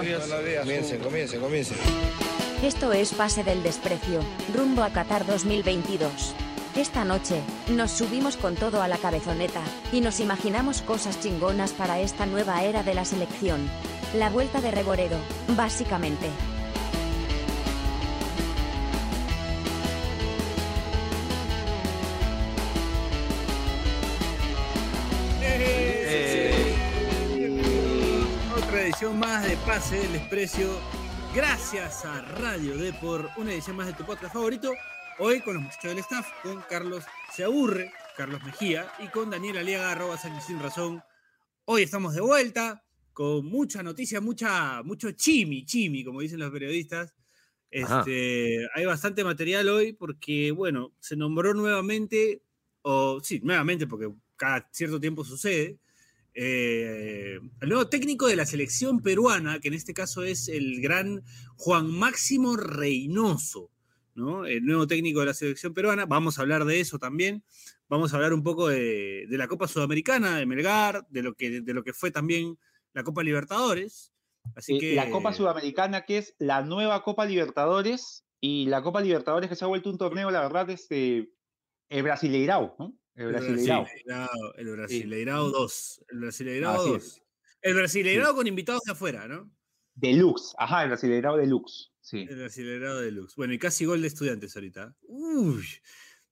Comiencen, comiencen, comiencen. Esto es Pase del Desprecio, rumbo a Qatar 2022. Esta noche, nos subimos con todo a la cabezoneta, y nos imaginamos cosas chingonas para esta nueva era de la selección. La vuelta de Reboredo, básicamente. Edición más de Pase del Desprecio. Gracias a Radio Depor, una edición más de tu podcast favorito. Hoy con los muchachos del staff, con Carlos Se Aburre, Carlos Mejía y con Daniel Aliaga, arroba Sin Razón. Hoy estamos de vuelta con mucha noticia, mucha, mucho chimi, chimi, como dicen los periodistas. Este, hay bastante material hoy porque, bueno, se nombró nuevamente, o sí, nuevamente porque cada cierto tiempo sucede, eh, el nuevo técnico de la selección peruana, que en este caso es el gran Juan Máximo Reynoso, ¿no? El nuevo técnico de la selección peruana. Vamos a hablar de eso también. Vamos a hablar un poco de, de la Copa Sudamericana, de Melgar, de lo, que, de lo que fue también la Copa Libertadores. Así Eh, que. La Copa Sudamericana, que es la nueva Copa Libertadores, y la Copa Libertadores que se ha vuelto un torneo, la verdad, este, el Brasileirao, ¿no? El Brasileirao. El Brasileirao 2. El Brasileirao Así 2. es. El Brasileirao con invitados de afuera, ¿no? Deluxe, ajá, el Brasileirao Deluxe, sí. El Brasileirao Deluxe. Bueno, y casi gol de estudiantes ahorita. Uy.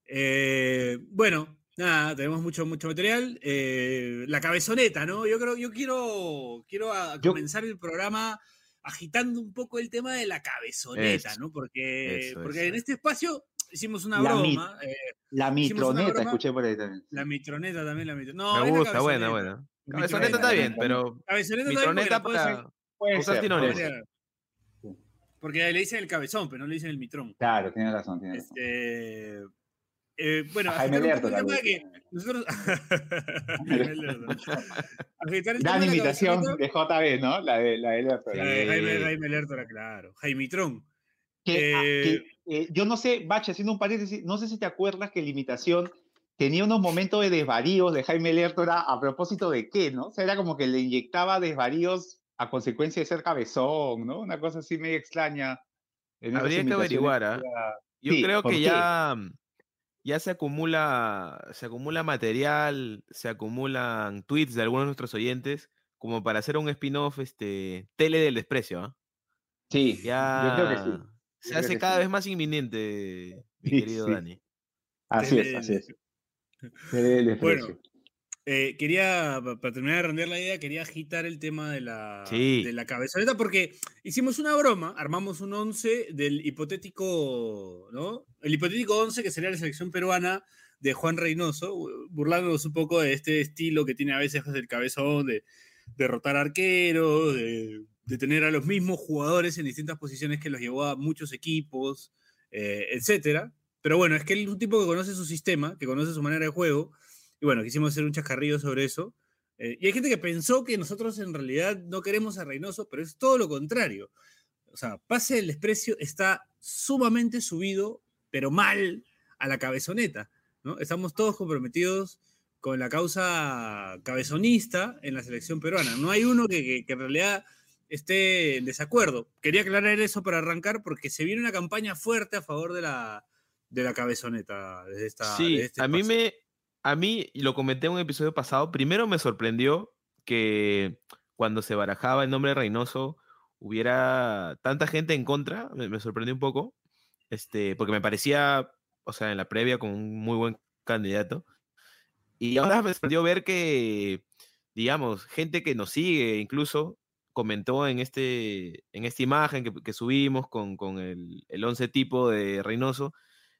Eh, bueno, nada, tenemos mucho, mucho material. Eh, la cabezoneta, ¿no? Yo creo, yo quiero, quiero a- Yo- comenzar el programa agitando un poco el tema de la cabezoneta, ¿no? Porque, eso, porque eso. en este espacio hicimos una La mi- broma. eh, La mitroneta, broma. escuché por ahí también. la mitroneta también, la mitroneta. No, Me la gusta, buena, buena. Cabezoneta está bien, pero Cabezoneta mitroneta la puede ser- para Puede usar ser, sinónimos. puede ser. Porque le dicen el cabezón, pero no le dicen el mitrón. Claro, tienes razón, tienes razón. Este, eh, bueno, A Jaime Lertora, el tema de que nosotros. El Gran de la imitación cabezoneta- de JB, ¿no? La de, la de Lertora. Sí, Jaime, Jaime Lertora, claro. Jaimitrón. Que, ah, Eh, que, eh, yo no sé, Bache, haciendo un paréntesis, no sé si te acuerdas que la imitación tenía unos momentos de desvaríos de Jaime Lertora a propósito de qué, ¿no? O sea, era como que le inyectaba desvaríos a consecuencia de ser cabezón, ¿no? Una cosa así medio extraña. Habría que averiguar, ¿ah? era- Yo Sí, creo ¿por que ya, ya se acumula, se acumula material, se acumulan tweets de algunos de nuestros oyentes, como para hacer un spin-off, este, tele del desprecio, ¿ah? Sí, Ya yo creo que sí. Se hace cada sí. vez más inminente, mi Sí, querido sí. Dani. Así es, así es. Bueno. Eh, quería, pa- para terminar de rendir la idea, quería agitar el tema de la, Sí. de la cabezoneta porque hicimos una broma, armamos un 11 del hipotético, ¿no? El hipotético 11 que sería la selección peruana de Juan Reynoso, bu- burlándonos un poco de este estilo que tiene a veces el cabezón de derrotar arqueros, de, de tener a los mismos jugadores en distintas posiciones que los llevó a muchos equipos, eh, etcétera. Pero bueno, es que él es un tipo que conoce su sistema, que conoce su manera de juego, y bueno, quisimos hacer un chascarrillo sobre eso. Eh, y hay gente que pensó que nosotros en realidad no queremos a Reynoso, pero es todo lo contrario. O sea, Pase del Desprecio está sumamente subido, pero mal, a la cabezoneta. ¿no? Estamos todos comprometidos con la causa cabezonista en la selección peruana. No hay uno que, que- que en realidad esté en desacuerdo. Quería aclarar eso para arrancar porque se viene una campaña fuerte a favor de la, de la cabezoneta. Desde esta, Sí, desde este a mí me, a mí, y lo comenté en un episodio pasado, primero me sorprendió que cuando se barajaba el nombre de Reynoso hubiera tanta gente en contra, me, me sorprendió un poco, este, porque me parecía, o sea, en la previa como un muy buen candidato. Y ahora me sorprendió ver que, digamos, gente que nos sigue incluso comentó en, este, en esta imagen que, que subimos con, con el, el 11 tipo de Reynoso,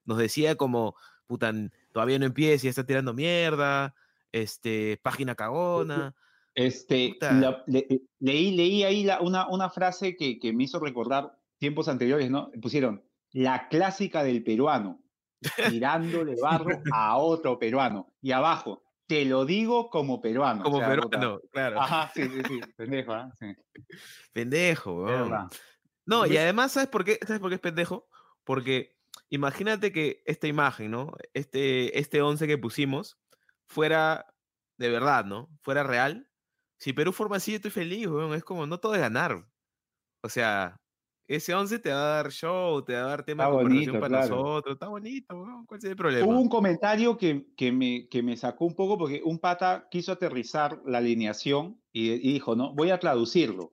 nos decía como, puta, todavía no empieza y ya está tirando mierda, este, página cagona. Este, Puta. la- le- eh, leí, leí ahí la- una, una frase que, que me hizo recordar tiempos anteriores, ¿no? Pusieron la clásica del peruano, tirándole barro a otro peruano. Y abajo, te lo digo como peruano. o Como puta. peruano, claro. Ajá, sí, sí, sí, pendejo. Sí, Pendejo, weón. No, y además, ¿sabes por qué? ¿Sabes por qué es pendejo? Porque imagínate que esta imagen, ¿no? Este, este 11 que pusimos fuera de verdad, ¿no? Fuera real. Si Perú forma así, yo estoy feliz, weón. Es como, no todo es ganar. O sea, ese 11 te va a dar show, te va a dar tema Está de conversación bonito, para claro. nosotros. Está bonito. ¿Cuál es el problema? Hubo un comentario que, que, me, que me sacó un poco porque un pata quiso aterrizar la alineación y, y dijo, ¿no? Voy a traducirlo.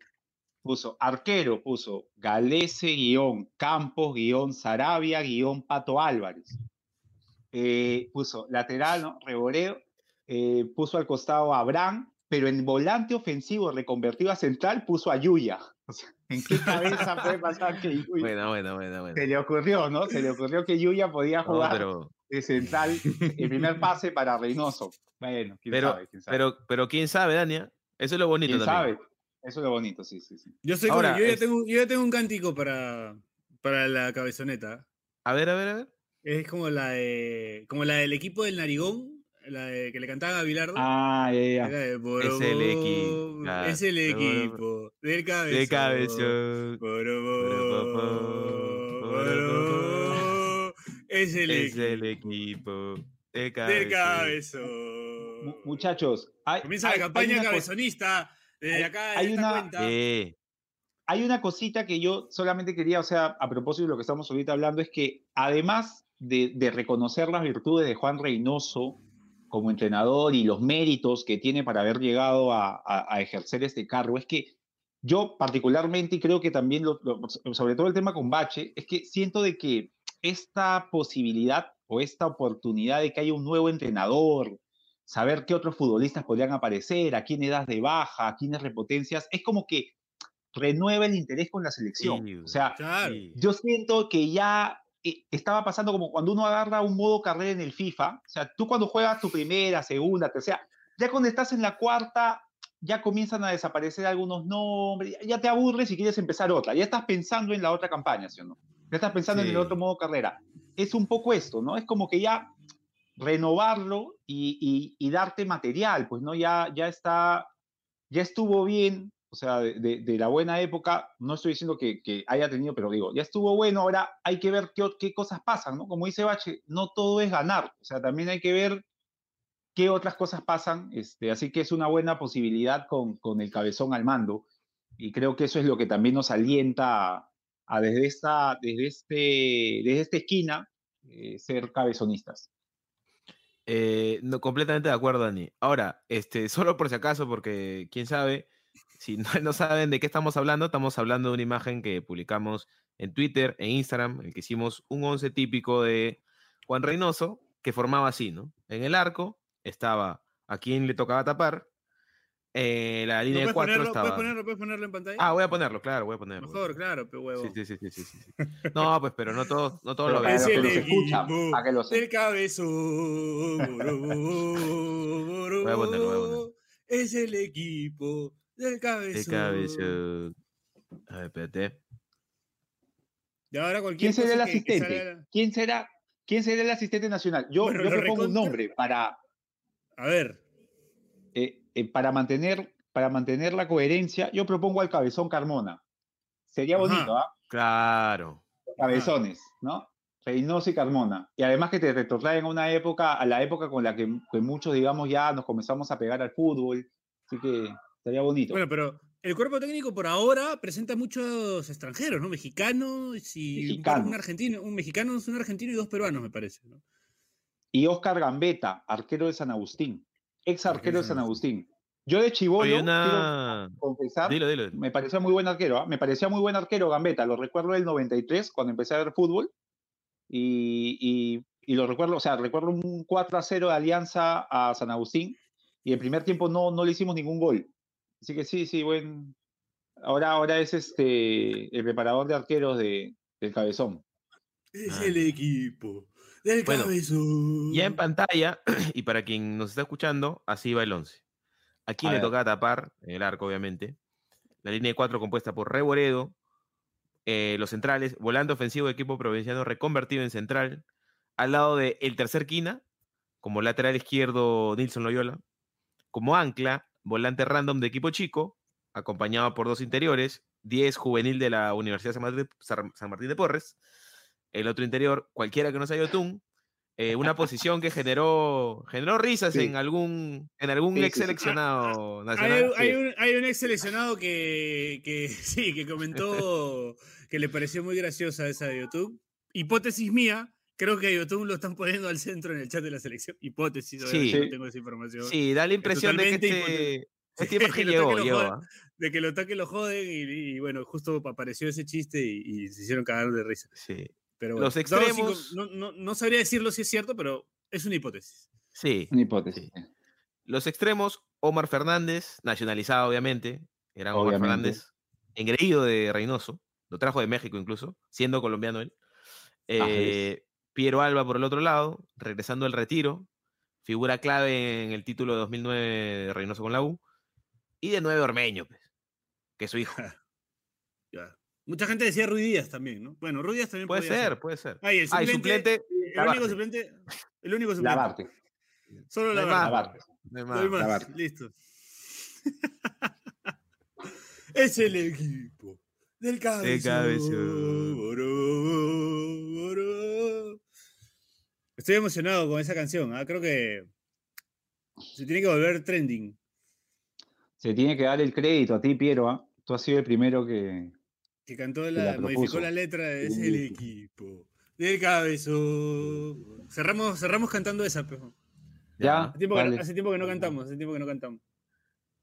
Puso arquero, puso Galese guion, Campos guion, Sarabia guion, Pato Álvarez. Eh, puso lateral, ¿no? Reboreo. eh, puso al costado a Abraham, pero en volante ofensivo reconvertido a central puso a Yuya. O sea, ¿en qué cabeza puede pasar que Yuya? Buena, buena, buena. Se le ocurrió, ¿no? Se le ocurrió que Yuya podía No, jugar pero, de central el primer pase para Reynoso. Bueno, quién pero, sabe, quién sabe. pero, pero quién sabe, Dania. Eso es lo bonito ¿Quién también. sabe? Eso es lo bonito, sí, sí, sí. Yo, sé Ahora, como- yo, ya tengo, yo ya tengo un cántico para, para la cabezoneta. A ver, a ver, a ver. Es como la de, como la del equipo del Narigón, la de, que le cantaba a Bilardo. Ah, ya, ya. Es el Borobó, equi- claro, Es el equipo del cabezón. De cabezón. Borobó, Borobó, Es el Es el equipo equipo de del cabezón. cabezón. Mu- Muchachos, hay, Comienza hay- la campaña cabezonista desde hay- acá, de hay esta una- cuenta. Eh, hay una cosita que yo solamente quería, o sea, a propósito de lo que estamos ahorita hablando, es que además de, de reconocer las virtudes de Juan Reynoso como entrenador y los méritos que tiene para haber llegado a, a- a ejercer este cargo, es que yo particularmente, y creo que también, lo- lo- sobre todo el tema con Bache, es que siento de que esta posibilidad o esta oportunidad de que haya un nuevo entrenador, saber qué otros futbolistas podrían aparecer, a quién das de baja, a quiénes repotencias, es como que renueva el interés con la selección. Sí, o sea, Claro. yo siento que ya estaba pasando como cuando uno agarra un modo carrera en el FIFA, o sea, tú cuando juegas tu primera, segunda, tercera, ya cuando estás en la cuarta, ya comienzan a desaparecer algunos nombres, ya- te aburres y quieres empezar otra, ya estás pensando en la otra campaña, ¿sí o no? Ya estás pensando en el Sí. otro modo carrera. Es un poco esto, ¿no? Es como que ya renovarlo y, y- y darte material, pues, ¿no? Ya, ya está, ya estuvo bien, o sea, de, de- de la buena época, no estoy diciendo que, que haya tenido, pero digo, ya estuvo bueno, ahora hay que ver qué, qué cosas pasan, ¿no? Como dice Bache, no todo es ganar, o sea, también hay que ver qué otras cosas pasan, este, así que es una buena posibilidad con, con el cabezón al mando, y creo que eso es lo que también nos alienta a, a desde, esta, desde, este, desde esta esquina eh, ser cabezonistas. Eh, no, completamente de acuerdo, Dani. Ahora, este, solo por si acaso, porque quién sabe, si no, no saben de qué estamos hablando, estamos hablando de una imagen que publicamos en Twitter, en Instagram, en el que hicimos un once típico de Juan Reynoso, que formaba así, ¿no? En el arco estaba a quien le tocaba tapar, eh, la ¿No línea de cuatro ponerlo, estaba... ¿Puedes ponerlo, puedes ponerlo en pantalla? Ah, voy a ponerlo, claro, voy a ponerlo. Mejor, claro, pero huevo. Sí, sí, sí, sí, sí, sí. No, pues, pero no todos, no todos Pero lo ven. Es que el escuchan, para que lo sepan. del cabezón. Voy a ponerlo, voy a ponerlo. Es el equipo del De cabezón. cabeza. A ver, espérate. Y ahora cualquier ¿Quién será el cosa que- que asistente? ¿Quién será, ¿Quién será el asistente nacional? Yo, Bueno, yo propongo un nombre para, A ver, eh, eh, para, mantener, para mantener la coherencia. Yo propongo al Cabezón Carmona. Sería Ajá. bonito, ¿ah? Claro. Cabezones, ¿no? Reynoso y Carmona. Y además que te retrotraen a una época, a la época con la que, que muchos, digamos, ya nos comenzamos a pegar al fútbol. Así que estaría bonito. bueno, pero el cuerpo técnico por ahora presenta muchos extranjeros, ¿no? Mexicanos y un, par- Mexicanos. un argentino, un mexicano, un argentino y dos peruanos, me parece, ¿no? Y Oscar Gambetta, arquero de San Agustín. Ex arquero de San Agustín. Yo de Chivolo, quiero confesar, Dilo, dilo. me parecía muy buen arquero, ¿ah? me parecía muy buen arquero Gambetta, lo recuerdo del 93 cuando empecé a ver fútbol y, y- y lo recuerdo, o sea, recuerdo un 4 a 0 de Alianza a San Agustín y el primer tiempo no, no le hicimos ningún gol. Así que sí, sí, buen. Ahora, ahora es este el preparador de arqueros de, del cabezón. Es Ah. el equipo del Bueno, cabezón. Ya en pantalla, y para quien nos está escuchando, así va el 11. Aquí A le ver. toca tapar, en el arco, obviamente. La línea de 4 compuesta por Reboredo, eh, los centrales, volante ofensivo de equipo provinciano reconvertido en central, al lado de el tercer quina, como lateral izquierdo Nilson Loyola, como ancla, volante random de equipo chico, acompañado por dos interiores, 10 juvenil de la Universidad San Martín, San Martín de Porres, el otro interior, cualquiera que no sea Yotun, eh, una posición que generó, generó risas Sí. en algún, en algún Sí, ex sí. seleccionado Hay, nacional. hay un, hay un ex seleccionado que, que sí, que comentó que le pareció muy graciosa esa de YouTube. Hipótesis mía, creo que a YouTube lo están poniendo al centro en el chat de la selección. Hipótesis, obviamente, Sí. no tengo esa información. Sí, da la impresión de que este, este Sí, imagen que lo llegó, llegó. ¿ah? De que lo toque lo joden y, y bueno, justo apareció ese chiste y, y se hicieron cagar de risa. Sí, Pero Los bueno, cinco- extremos- no, no, no sabría decirlo si es cierto, pero es una hipótesis. sí. Una hipótesis. Sí. Los extremos, Omar Fernández, nacionalizado obviamente, era Omar Obviamente. Fernández, engreído de Reynoso, lo trajo de México incluso, siendo colombiano él. Eh, Piero Alba por el otro lado, regresando al retiro, figura clave en el título de 2009 de Reynoso con la U, y de nueve Ormeño, pues, que es su hijo. Ya. Mucha gente decía Ruiz Díaz también, ¿no? Bueno, Ruiz Díaz también Puede podría ser, puede ser. Ah, y el Ah, suplente, el único Lavarte. suplente, el único suplente. Lavarte. Solo la. Lavarte. no hay No hay más. Lavarte. Listo. es el equipo del cabezón. cabezón. Estoy emocionado con esa canción. ah, Creo que se tiene que volver trending. Se tiene que dar el crédito a ti, Piero. ¿ah? Tú has sido el primero que. Que cantó la la, modificó propuso. la letra. Es el equipo del cabezón. Cerramos, cerramos cantando esa, pero. Ya. Hace tiempo, que, hace tiempo que no cantamos, hace tiempo que no cantamos.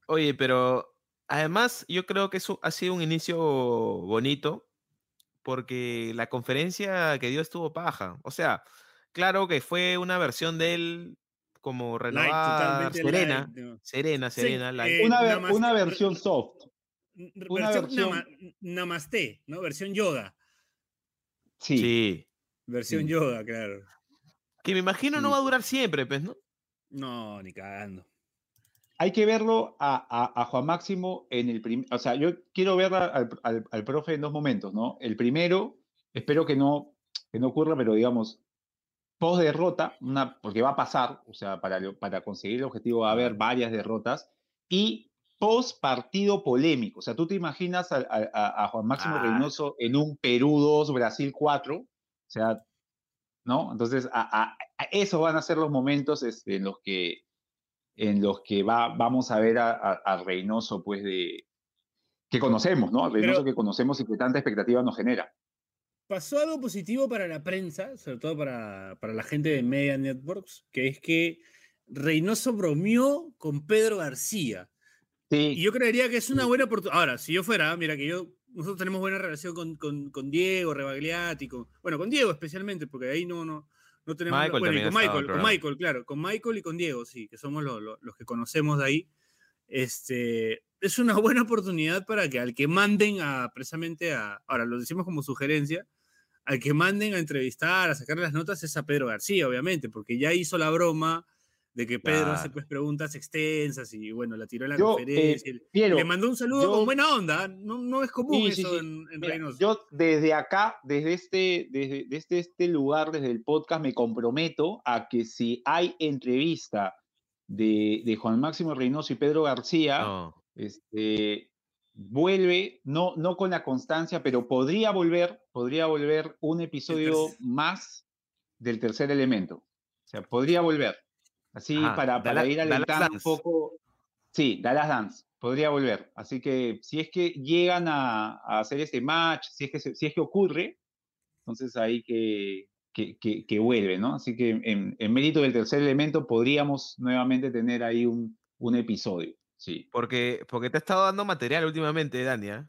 Oye, pero además yo creo que eso ha sido un inicio bonito porque la conferencia que dio estuvo paja. O sea, claro que fue una versión de él como Light, renovada, totalmente serena, light, ¿no? serena, Sí, serena, light. eh, Una, ver- Namaste- una versión soft. Una versión, versión- nama- Namaste, ¿no? Versión Yoda. Sí. Sí. Versión Sí. Yoda, claro. Que me imagino no va a durar siempre, pues, ¿no? No, ni cagando. Hay que verlo a, a- a Juan Máximo en el primer. O sea, yo quiero ver al, al- al profe en dos momentos, ¿no? El primero, espero que no, que no ocurra, pero digamos, post derrota, una, porque va a pasar, o sea, para, lo- para conseguir el objetivo va a haber varias derrotas, y post partido polémico. O sea, tú te imaginas a, a- a- Juan Máximo Ah. Reynoso en un Perú 2, Brasil 4, o sea, ¿no? Entonces, a, esos van a ser los momentos este, en los que en los que va, vamos a ver a, Reynoso, pues, de que conocemos, ¿no? Reynoso Pero- que conocemos y que tanta expectativa nos genera. Pasó algo positivo para la prensa, sobre todo para, para la gente de Media Networks, que es que Reynoso bromeó con Pedro García. Y Sí, yo creería que es una buena oportunidad. Ahora, si yo fuera, mira que yo, nosotros tenemos buena relación con, con, con Diego, Rebagliati, con, bueno, con Diego especialmente, porque ahí no, no, no tenemos. Michael bueno, y con Michael, con. Michael, claro, con Michael y con Diego, sí, que somos lo- lo- los que conocemos de ahí. Este, es una buena oportunidad para que al que manden a precisamente a, ahora lo decimos como sugerencia, al que manden a entrevistar, a sacar las notas es a Pedro García, obviamente, porque ya hizo la broma de que Pedro hace pues preguntas extensas y bueno, la tiró en la yo, eh, conferencia. Piero, le mandó un saludo yo- con buena onda, no, no es común Sí, sí, eso sí. en, en Mira, Reynoso. yo desde acá, desde este, desde, desde este lugar, desde el podcast, me comprometo a que si hay entrevista de, de Juan Máximo Reynoso y Pedro García, No. este, vuelve, no, no con la constancia, pero podría volver, podría volver un episodio más del tercer elemento. O sea, podría volver. Así Ajá, para, para ir alentando un poco. Sí, Dallas Dance, podría volver. Así que si es que llegan a, a hacer este match, si es que, si es que ocurre, entonces ahí que, que, que- que vuelve, ¿no? Así que en, en mérito del tercer elemento podríamos nuevamente tener ahí un, un episodio. Sí. Porque, porque te ha estado dando material últimamente, Dania.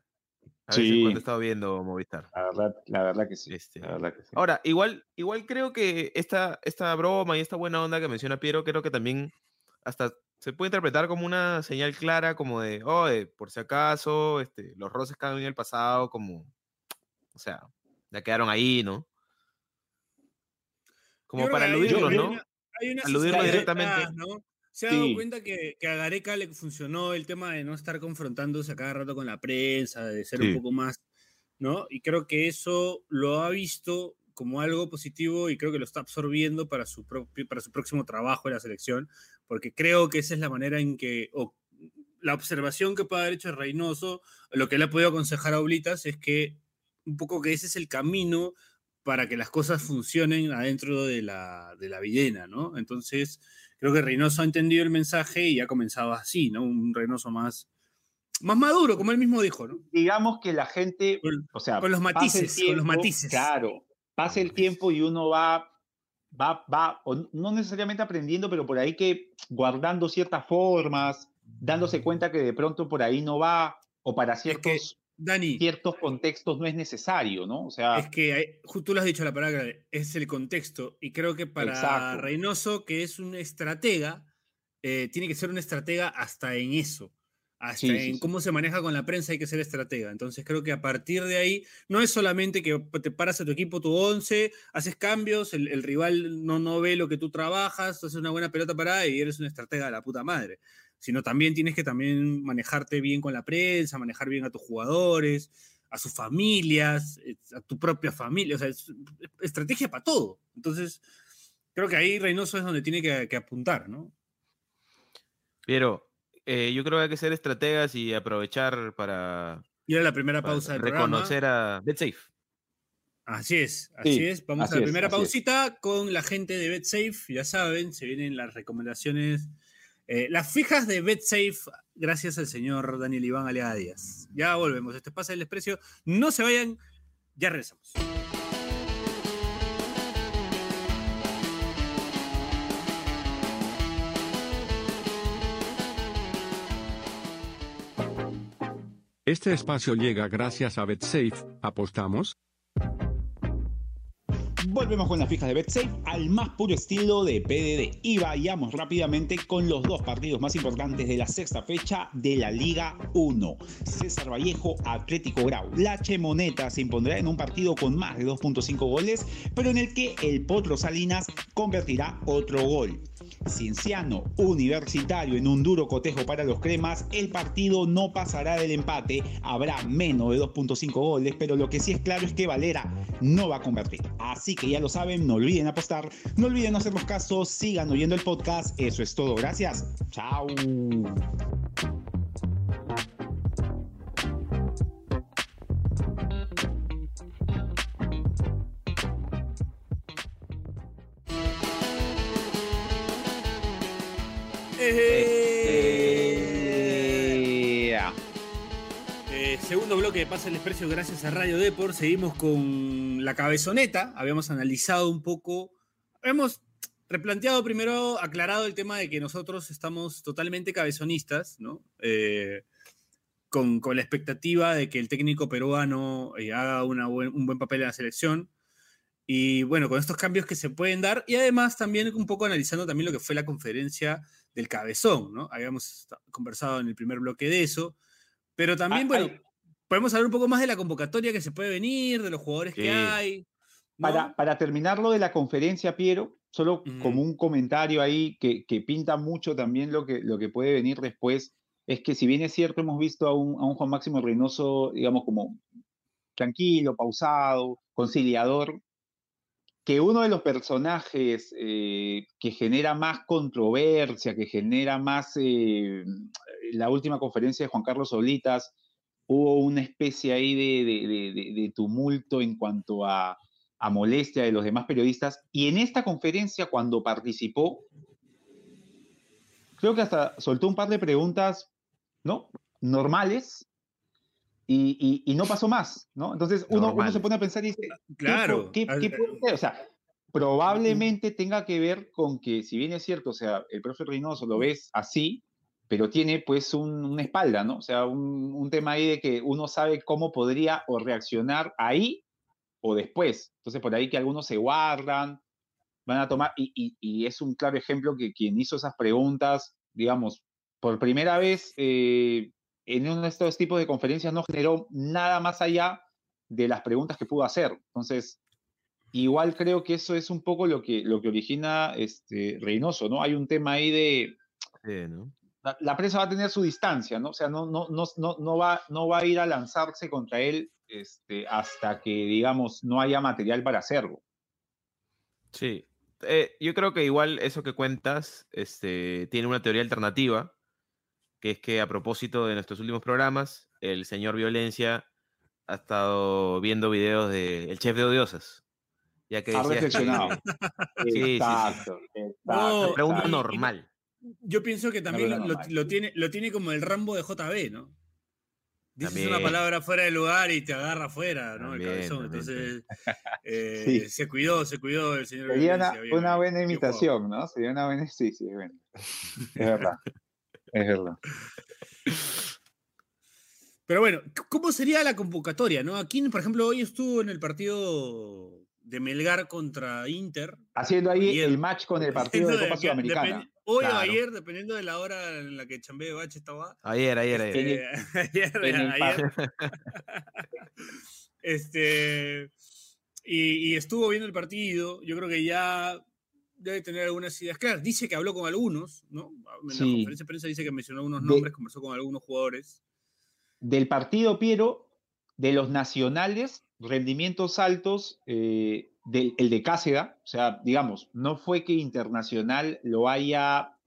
A veces Sí. cuando he estado viendo Movistar. La verdad, la verdad que sí. Este, La verdad que sí. Ahora, igual, igual creo que esta, esta broma y esta buena onda que menciona Piero, creo que también hasta se puede interpretar como una señal clara, como de, oye, por si acaso, este, los roces que han en el pasado, como, o sea, ya quedaron ahí, ¿no? Como para aludirlos, hay ¿no? una- hay una Aludirlo directamente. Se ha dado Sí. cuenta que, que a Gareca le funcionó el tema de no estar confrontándose a cada rato con la prensa, de ser un Sí. poco más, ¿no? Y creo que eso lo ha visto como algo positivo y creo que lo está absorbiendo para su, propio, para su próximo trabajo en la selección, porque creo que esa es la manera en que, o la observación que puede haber hecho Reynoso, lo que le ha podido aconsejar a Oblitas es que un poco que ese es el camino para que las cosas funcionen adentro de la, de la villena, ¿no? Entonces, creo que Reynoso ha entendido el mensaje y ha comenzado así, ¿no? Un Reynoso más, más maduro, como él mismo dijo, ¿no? Digamos que la gente, o sea, con los matices, con los matices. Claro, pasa el tiempo y uno va, va, va, no necesariamente aprendiendo, pero por ahí que guardando ciertas formas, dándose cuenta que de pronto por ahí no va, o para ciertos Dani, ciertos contextos no es necesario, ¿no? O sea, es que tú lo has dicho la palabra, es el contexto. Y creo que para Reynoso, que es un estratega, eh, tiene que ser un estratega hasta en eso. Hasta en cómo se maneja con la prensa hay que ser estratega. Entonces creo que a partir de ahí no es solamente que te paras a tu equipo, tu 11, haces cambios, el, rival no, no ve lo que tú trabajas, haces una buena pelota parada y eres un estratega de la puta madre sino también tienes que también manejarte bien con la prensa, manejar bien a tus jugadores, a sus familias, eh, a tu propia familia, o sea, es estrategia para todo. Entonces, creo que ahí Reynoso es donde tiene que, apuntar, ¿no? Pero eh, yo creo que hay que ser estrategas y aprovechar para... Ir a la primera pausa del Reconocer a BetSafe. Así es, así es. Vamos a la primera pausita con la gente de BetSafe. Ya saben, se vienen las recomendaciones eh, las fijas de BetSafe, gracias al señor Daniel Iván Alea Díaz. Ya volvemos. Este pasa el desprecio. No se vayan, ya regresamos. Este espacio llega gracias a BetSafe. ¿Apostamos? Volvemos con las fijas de BetSafe al más puro estilo de PDD y vayamos rápidamente con los dos partidos más importantes de la sexta fecha de la Liga 1. César Vallejo, Atlético Grau. La Chemoneta se impondrá en un partido con más de 2.5 goles, pero en el que el Potro Salinas convertirá otro gol. Cienciano Universitario en un duro cotejo para los cremas, el partido no pasará del empate, habrá menos de 2.5 goles, pero lo que sí es claro es que Valera no va a convertir. Así que ya lo saben, no olviden apostar, no olviden hacernos caso, sigan oyendo el podcast, eso es todo, gracias, chao. Eh, segundo bloque de Pasa el Desprecio gracias a Radio Deport. Seguimos con la cabezoneta. Habíamos analizado un poco, hemos replanteado primero, aclarado el tema de que nosotros estamos totalmente cabezonistas, ¿no? Eh, con, la expectativa de que el técnico peruano eh, haga un buen papel en la selección. Y bueno, con estos cambios que se pueden dar, y además también un poco analizando también lo que fue la conferencia del cabezón, ¿no? Habíamos conversado en el primer bloque de eso, pero también, bueno, podemos hablar un poco más de la convocatoria que se puede venir, de los jugadores que hay. Para, para terminar lo de la conferencia, Piero, solo como un comentario ahí que, que, pinta mucho también lo que, lo que puede venir después, es que si bien es cierto, hemos visto a un, a un Juan Máximo Reynoso, digamos, como tranquilo, pausado, conciliador, que uno de los personajes eh, que genera más controversia, que genera más eh, la última conferencia de Juan Carlos Olitas, hubo una especie ahí de, tumulto en cuanto a, a, molestia de los demás periodistas. Y en esta conferencia, cuando participó, creo que hasta soltó un par de preguntas, ¿no? Normales, y, no pasó más, ¿no? Entonces uno, se pone a pensar y dice, claro, ¿qué, qué, puede ser? O sea, probablemente tenga que ver con que, si bien es cierto, o sea, el profe Reynoso lo ves así, pero tiene pues una espalda, ¿no? O sea, un, tema ahí de que uno sabe cómo podría o reaccionar ahí o después. Entonces, por ahí que algunos se guardan, van a tomar, y, y es un claro ejemplo que quien hizo esas preguntas, digamos, por primera vez eh, en uno de estos tipos de conferencias no generó nada más allá de las preguntas que pudo hacer. Entonces, igual creo que eso es un poco lo que, lo que origina este Reynoso, ¿no? Hay un tema ahí de... la, prensa va a tener su distancia, ¿no? O sea, no, no, no, no, va, no va a ir a lanzarse contra él este, hasta que, digamos, no haya material para hacerlo. Sí. Eh, yo creo que igual eso que cuentas este, tiene una teoría alternativa, que es que a propósito de nuestros últimos programas, el señor Violencia ha estado viendo videos de El Chef de Odiosas. Ya que Ha que- reflexionado. Sí, sí, sí. exacto, No, pregunta normal. Yo pienso que también verdad lo, lo- normal. lo tiene, lo tiene como el Rambo de JB, ¿no? Dices una palabra fuera de lugar y te agarra afuera, ¿no? También, el cabezón. también, Entonces, eh, Sí. se cuidó, se cuidó el señor. Sería una, bien, una buena imitación, ¿no? Sería una buena. Sí, sí, es bueno. Es verdad. Es verdad. Pero bueno, ¿cómo sería la convocatoria, no? Aquí, por ejemplo, hoy estuvo en el partido de Melgar contra Inter. Haciendo ahí el match con el partido de Dependiendo Copa Sudamericana. Hoy Claro. o ayer, dependiendo de la hora en la que Chambé Bache estaba. Ayer, ayer, ayer. Eh, ayer, el ayer. este, y, y estuvo viendo el partido. Yo creo que ya debe tener algunas ideas claras. Dice que habló con algunos, ¿no? En la Sí. conferencia de prensa dice que mencionó De- nombres, conversó con algunos jugadores. Del partido, Piero, de los nacionales, rendimientos altos, eh, del, el de Cáceda, o sea, digamos, no fue que Internacional lo haya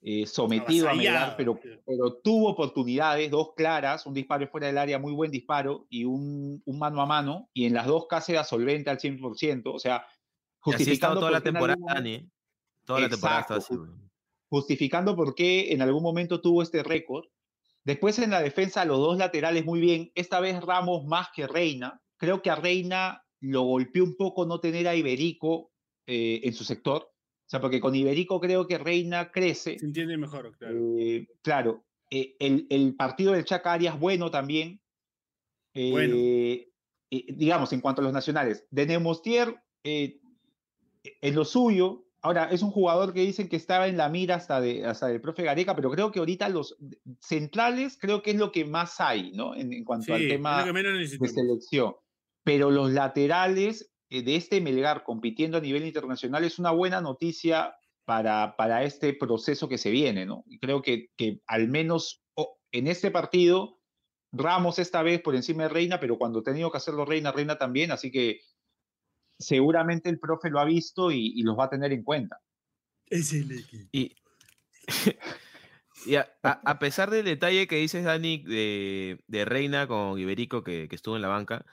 eh, sometido a Melgar, pero, pero tuvo oportunidades, dos claras, un disparo fuera del área, muy buen disparo, y un, un mano a mano, y en las dos Cáceda solvente al 100%, o sea, justificando toda la temporada, Dani. ¿eh? Toda la temporada así. Justificando por qué en algún momento tuvo este récord. Después en la defensa, los dos laterales muy bien. Esta vez Ramos más que Reina. Creo que a Reina lo golpeó un poco no tener a Iberico eh, en su sector. O sea, porque con Iberico creo que Reina crece. Se entiende mejor, claro. Eh, claro, eh, el, el partido del Chaca Arias bueno también. Bueno. digamos, en cuanto a los nacionales. De Nemostier, en lo suyo, ahora es un jugador que dicen que estaba en la mira hasta, de, hasta del profe Gareca, pero creo que ahorita los centrales creo que es lo que más hay, ¿no? En, en cuanto Sí, al tema de selección. Pero los laterales eh, de este Melgar compitiendo a nivel internacional es una buena noticia para, para este proceso que se viene, ¿no? Y creo que, que al menos o- en este partido, Ramos esta vez por encima de Reina, pero cuando ha tenido que hacerlo Reina, Reina también, así que seguramente el profe lo ha visto y, y los va a tener en cuenta. Es el equipo. Y, y a, a- a pesar del detalle que dices, Dani, de, de Reina con Iberico, que, que estuvo en la banca,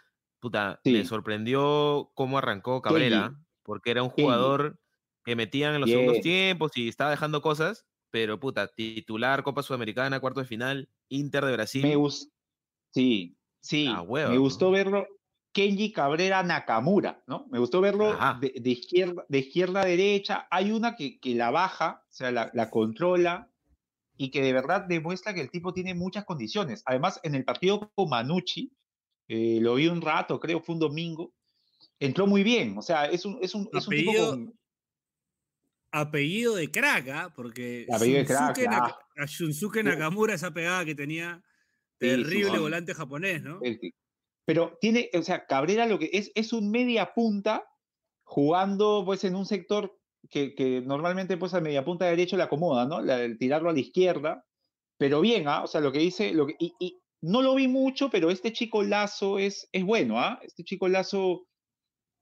puta, me Sí. sorprendió cómo arrancó Cabrera, porque era un Kenji. jugador que metían en los segundos Bien. tiempos y estaba dejando cosas, pero puta, titular, Copa Sudamericana, cuarto de final, Inter de Brasil. Me gustó. Sí, sí. Ah, me ¿no? gustó verlo. Kenji Cabrera Nakamura, ¿no? Me gustó verlo de, de izquierda, de izquierda a derecha. Hay una que, que la baja, o sea, la, la controla y que de verdad demuestra que el tipo tiene muchas condiciones. Además, en el partido con Manucci, eh, lo vi un rato, creo, fue un domingo, entró muy bien. O sea, es un, es un, es un tipo Apellido- con. Apellido de crack, ¿ah? Porque Apellido de crack, Naka- ah. a Shunsuke Nakamura, esa pegada que tenía terrible sí. volante japonés, ¿no? Pero tiene, o sea, Cabrera lo que es, es un media punta jugando pues en un sector que, que normalmente pues a media punta derecho le acomoda, ¿no? La- el tirarlo a la izquierda, pero bien, ¿ah? O sea, lo que dice, lo que, y, y no lo vi mucho, pero este chico Lazo es, es bueno, ¿ah? Este chico Lazo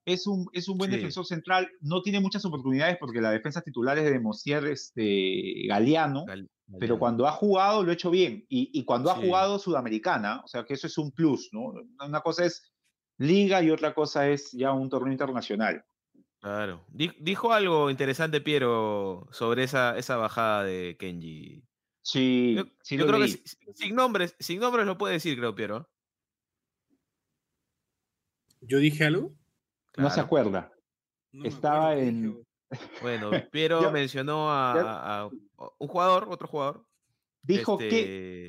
es un, es un buen Sí. defensor central, no tiene muchas oportunidades porque la defensa titular es de Demosier este, Galeano, Gal- pero cuando ha jugado lo ha hecho bien. Y, y cuando ha jugado Sudamericana, o sea que eso es un plus, ¿no? Una cosa es liga y otra cosa es ya un torneo internacional. Claro. Di- Dijo algo interesante, Piero, sobre esa, esa bajada de Kenji. Sí, Yo, sí yo lo creo que si- sin nombres, sin nombres lo puede decir, creo, Piero. ¿Yo dije algo? No se acuerda. No Estaba acuerdo en-. Bueno, Piero mencionó a, un jugador, otro jugador. Dijo que...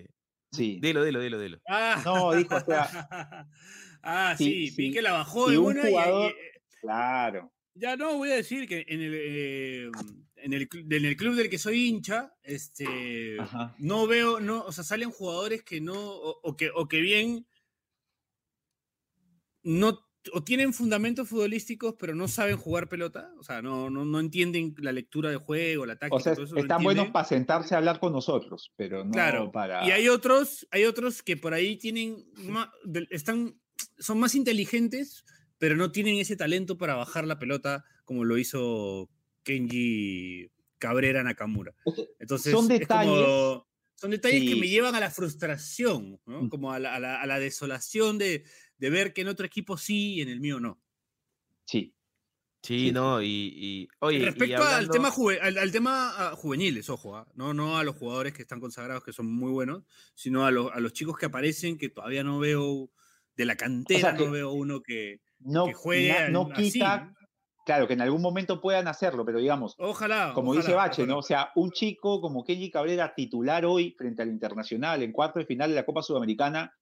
este, Sí. Dilo, dilo, dilo, dilo. Ah. No, dijo, o sea, ah, si- sí, vi que la bajó de un una y- y- jugador- eh, Claro. Ya no, voy a decir que en el, eh, en el, cl- en el club del que soy hincha, este, Ajá. no veo, no, o sea, salen jugadores que no, o, o que, o que bien, no, o tienen fundamentos futbolísticos, pero no saben jugar pelota, o sea, no, no, no entienden la lectura de juego, la táctica, O sea, todo eso no están buenos para sentarse a hablar con nosotros, pero no Claro, para... Y hay otros, hay otros que por ahí tienen, están, son más inteligentes, pero no tienen ese talento para bajar la pelota como lo hizo Kenji Cabrera Nakamura. Entonces, son como- detalles- son detalles que me llevan a la frustración, ¿no? Mm. Como a la, a la- a la desolación de, de ver que en otro equipo sí y en el mío no. Sí, Sí, Sí, no, y, y- oye, y Respecto al tema, juve- al, al tema ah, juveniles, ojo, ah, no, no a los jugadores que están consagrados, que son muy buenos, sino a, los- a los chicos que aparecen, que todavía no veo, de la cantera, que no veo uno que, No, que juegue na- no al- así, quita, ¿no? Claro, que en algún momento puedan hacerlo, pero digamos, Ojalá. como ojalá, dice Bache, ojalá. ¿no? O sea, un chico como Kenji Cabrera titular hoy frente al Internacional en cuarto de final de la Copa Sudamericana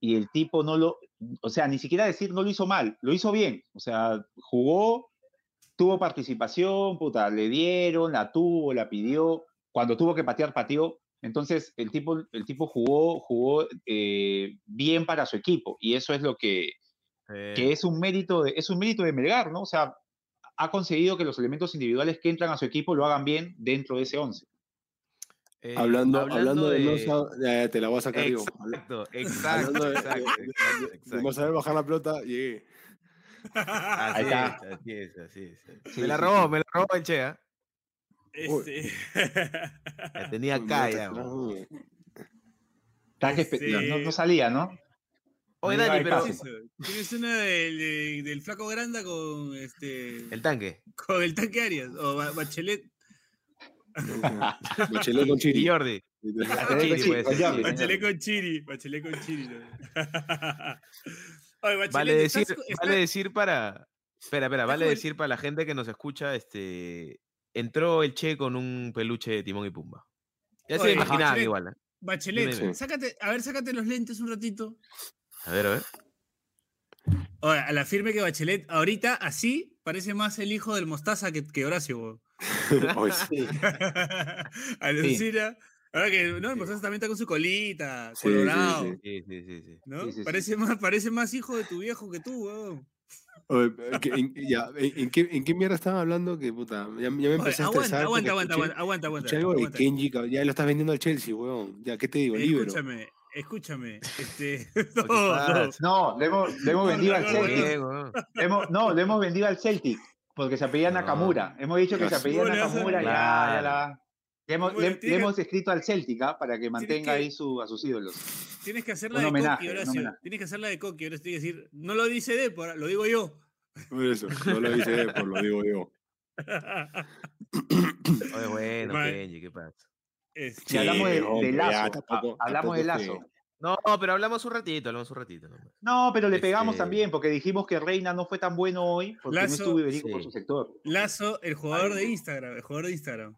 y el tipo no lo, o sea, ni siquiera decir no lo hizo mal, lo hizo bien, o sea, jugó, tuvo participación, puta, le dieron, la tuvo, la pidió, cuando tuvo que patear, pateó. Entonces, el tipo, el tipo jugó, jugó eh, bien para su equipo y eso es lo que, que es un mérito de, es un mérito de Melgar, ¿no? O sea, ha conseguido que los elementos individuales que entran a su equipo lo hagan bien dentro de ese 11. eh, hablando, hablando de, no te la voy a sacar yo. Exacto, exacto, de, exacto, exacto, exacto. no saber bajar la pelota, llegué. Así Ahí es, está. así es, así es. Sí, me la robó, sí. me la robó el Che, ¿ah? Este, La tenía acá ya. Este- no, no salía, ¿no? Oye, Dani, pero Tienes una del, de- del flaco Granda con este el tanque. con el tanque Arias o Ba- Bachelet. Bachelet con Chiri. Jordi. Bachelet con Chiri. Bachelet con Chiri, Bachelet con Chiri. ¿no? Oye, Bachelet, Vale decir, estás- vale decir para. Espera, espera, vale decir para la gente que nos escucha, este. Entró el Che con un peluche de Timón y Pumba. Ya se Oye, imaginaban Bachelet- igual. ¿eh? Bachelet, dime. sácate, a ver, sácate los lentes un ratito. A ver, a ver. Oye, a la firme que Bachelet, ahorita así parece más el hijo del Mostaza que, que Horacio. weón. Oye, sí. Alucina. Ahora que, no, el Mostaza también está con su colita, Sí, colorado. sí. Sí, sí, sí, sí. ¿no? Sí, sí, sí. parece, Más, parece más hijo de tu viejo que tú, weón. Oye, ¿qué- en, ya, ¿en, qué, ¿En qué mierda estaban hablando? Que puta, ya, ya me Oye, empecé a estresar. aguanta, aguanta, escuché- aguanta, aguanta, aguanta. ya lo estás vendiendo al Chelsea, weón. Ya, ¿qué te digo? Eh. Escúchame, escúchame. Este, no, no. No, le hemos, le hemos vendido no, al Celtic. Hemos- no, le hemos vendido al Celtic porque se apellía No. Nakamura. Hemos dicho que se apellía ¿Cómo le vas a- Nakamura. Ya, ya la- Le hemos, ¿Cómo le- le hemos escrito al Celtic ¿ah? para que mantenga que- ahí su, a sus ídolos. Tienes que hacerla Un de homenaje, Coqui, Horacio. Tienes que hacerla de Coqui, Horacio. Tienes que decir, no lo dice Depor, lo digo yo. Eso, no lo dice por lo digo yo. Oye, bueno, Kenji, ¿qué pasa? Este, Si hablamos de, hombre, de ya, Lazo, tampoco- a- hablamos de tampoco Lazo. que- No, pero hablamos un ratito, hablamos un ratito. No, pero le pegamos Este- también porque dijimos que Reina no fue tan bueno hoy porque Lazo- no estuvo Iberico por sí. su sector. Lazo, el jugador de Instagram, el jugador de Instagram.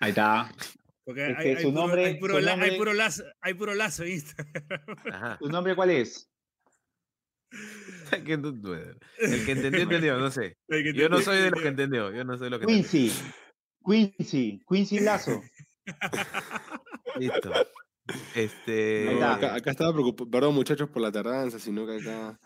Ahí está. Porque Este, hay, hay su puro, nombre- hay puro su la- hay nombre- puro lazo, hay puro lazo en Instagram. Ajá. ¿Tu nombre cuál es? El que entendió, entendió, no sé. Yo no soy de los que entendió. Yo no soy de los que entendió. Quincy. Quincy. Quincy Lazo. Listo. Este. No, acá, acá estaba preocupado, perdón muchachos por la tardanza, sino que acá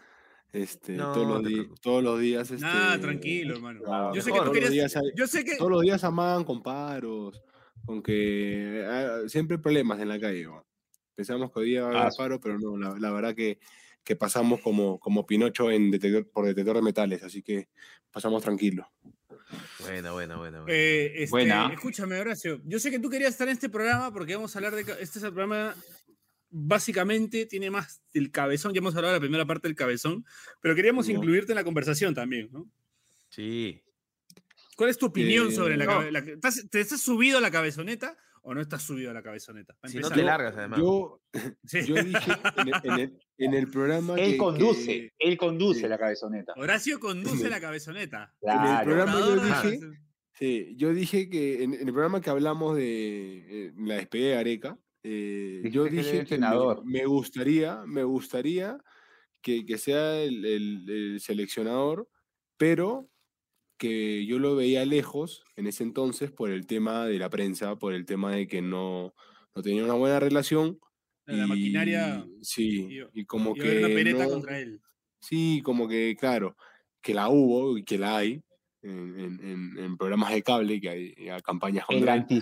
este, No, todos, los di- todos los días... Este, Nah, tranquilo, hermano. claro, Yo sé que tú todos los querías- días hay- Yo sé que. todos los días amaban con paros, con que ah, siempre hay problemas en la calle. ¿no? Pensamos que hoy día va a haber Ah, paro, pero no, la, la verdad que, que pasamos como, como Pinocho en detector, por detector de metales, así que pasamos tranquilos. Bueno, bueno, bueno. bueno. Eh, este, Buena. Escúchame, Horacio. Yo sé que tú querías estar en este programa porque vamos a hablar de. Este es el programa. Básicamente tiene más del cabezón. Ya hemos hablado de la primera parte del cabezón, pero queríamos incluirte en la conversación también, ¿no? Sí. ¿Cuál es tu opinión Eh, sobre la, no. cabe- la- ¿estás- ¿Te estás subido a la cabezoneta o no estás subido a la cabezoneta? Si no te largas, además. Yo, Sí. yo dije en el, en el- en el programa Él que- conduce. que- Él conduce sí. la cabezoneta. Horacio conduce la cabezoneta. en el programa yo dije, sí, yo dije que en, en el programa que hablamos de eh, la despedida de Areca, eh, yo dije que me, entrenador. me gustaría, me gustaría que, que sea el, el- el seleccionador, pero que yo lo veía lejos en ese entonces por el tema de la prensa, por el tema de que no, no tenía una buena relación. La y- maquinaria Sí, y como y haber una que pereta no- contra él. Sí, como que, claro, que la hubo y que la hay en, en- programas de cable, que hay, hay campañas El contra él. anti,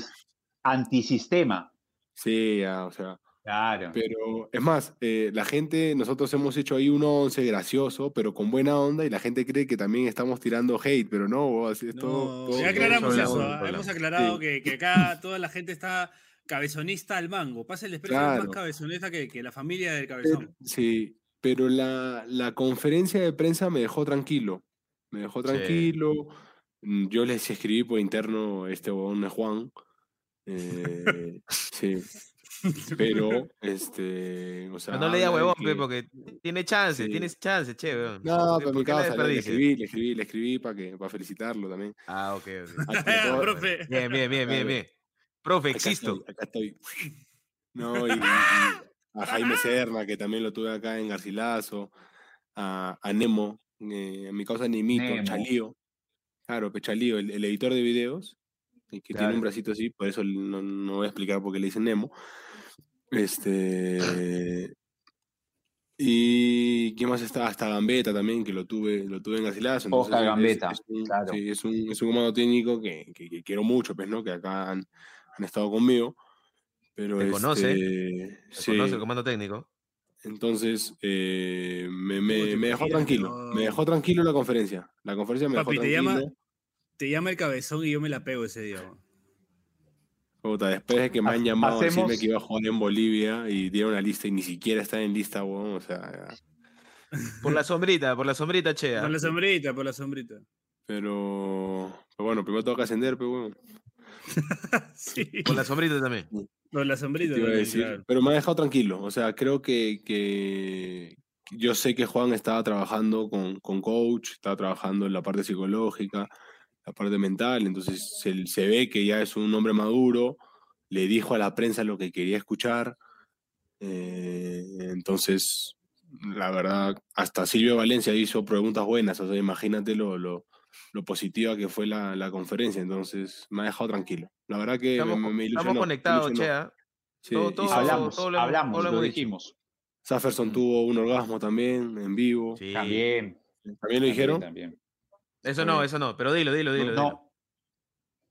antisistema. Sí, ya, o sea, Claro. pero es más, eh, la gente, nosotros hemos hecho ahí un once gracioso, pero con buena onda, y la gente cree que también estamos tirando hate, pero no, así es No, todo. todo- ya aclaramos eso. ¿ah? Hemos aclarado Sí. que, que acá toda la gente está cabezonista al mango. Pasa el desprecio es más Claro. cabezonista que, que la familia del cabezón. Sí, pero la, la conferencia de prensa me dejó tranquilo. me dejó tranquilo. Mm, Yo les escribí por interno, este huevón es Juan. eh, sí, pero, este, o sea... Pero no le de huevón, que- porque tiene chance, Sí. tienes chance, che, weón. No, ¿Por qué- pero mi causa, le, escribí, le escribí, le escribí para que, para felicitarlo también. Ah, ok, ok. Profe. Bien, bien, bien, bien, bien. Profe, Acá existo. estoy, acá estoy. No, y, y- a Jaime Serna, que también lo tuve acá en Garcilaso, a, a Nemo, eh, a mi causa Nemito, Nemo. Chalío. Claro, que Chalío, el, el editor de videos, que tiene Claro. un bracito así, por eso no, no voy a explicar por qué le dicen Nemo. Este. Y quién más está, hasta Gambetta también, que lo tuve, lo tuve en Garcilaso. Oscar es- Gambetta, es un- claro. sí, es un, es un comando técnico que, que- que quiero mucho, pues, ¿no? Que acá han, han estado conmigo. Pero Te conoce, este, ¿Te sí, conoce el comando técnico? entonces eh, me, me- me dejó tranquilo. Me dejó tranquilo la conferencia. La conferencia me Papi, dejó te llama- tranquilo. Te llama el cabezón y yo me la pego ese día. Puta, después de que me han Ha- llamado a decirme que iba a jugar en Bolivia y dieron una lista y ni siquiera está en lista, weón. O sea, Por la sombrita, por la sombrita, chea. Por la sombrita, por la sombrita. pero, pero bueno, primero tengo que ascender, pero bueno. sí. Por la sombrita también. Por la sombrita. también, decir. claro. Pero me ha dejado tranquilo. O sea, creo que, que yo sé que Juan estaba trabajando con, con coach, estaba trabajando en la parte psicológica, la parte mental, entonces se, se ve que ya es un hombre maduro, le dijo a la prensa lo que quería escuchar. eh, entonces, la verdad, hasta Silvio Valencia hizo preguntas buenas, o sea, imagínate lo, lo, lo positiva que fue la, la conferencia, entonces me ha dejado tranquilo. La verdad que Estamos, me, me- estamos ilusionó, me conectados, chea. Sí, Todo- todo- hablamos, todo lo hablamos, todo lo lo dijimos. Safferson Mm. tuvo un orgasmo también en vivo. Sí. También. ¿También lo dijeron? También. Eso no, eso no. Pero dilo, dilo, dilo. dilo. No,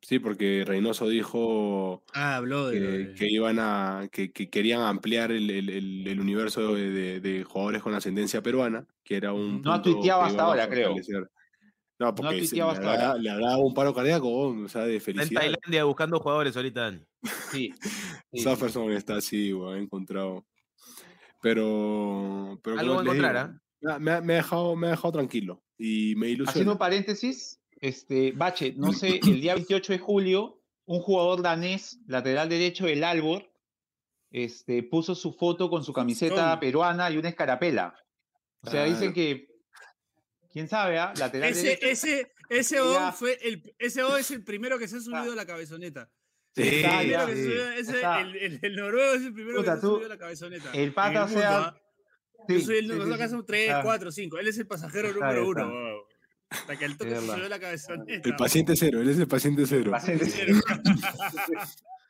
Sí, porque Reynoso dijo Ah, habló de. lo que, de- que iban a, que, que querían ampliar el, el- universo de, de- jugadores con ascendencia peruana, que era un No ha tuiteado hasta ahora, creo. No, porque se- tuiteado le, hasta ahora. habrá, le habrá un paro cardíaco, o sea, de Está en felicidad. Tailandia buscando jugadores ahorita, Dani. sí. sí. Safferson está así, weón, encontrado. Pero, pero Algo encontrar, ¿ah? me, ha- me ha dejado, me ha dejado tranquilo y me Haciendo ilusiona. un paréntesis, este, Bache, no sé, el día 28 de julio, un jugador danés, lateral derecho del Albor, este, puso su foto con su camiseta peruana y una escarapela. O sea, dicen que, quién sabe, ¿ah? Lateral Ese, derecho. ese, ese. O fue el, ese O es el primero que se ha subido a la cabezoneta. Sí, El Está, primero ya. que se sí. subió- ese- Está. el, el- el noruego es el primero Puta, que se ha subido a la cabezoneta. el pata, o mundo, sea, ¿ah? Yo Sí, soy el, sí, nosotros sí, acá sí. somos 3, Está. 4, 5. Él es el pasajero Está, número está. uno. wow. Hasta que el toque se subió la cabezoneta. El paciente cero, él es el paciente cero. Paciente.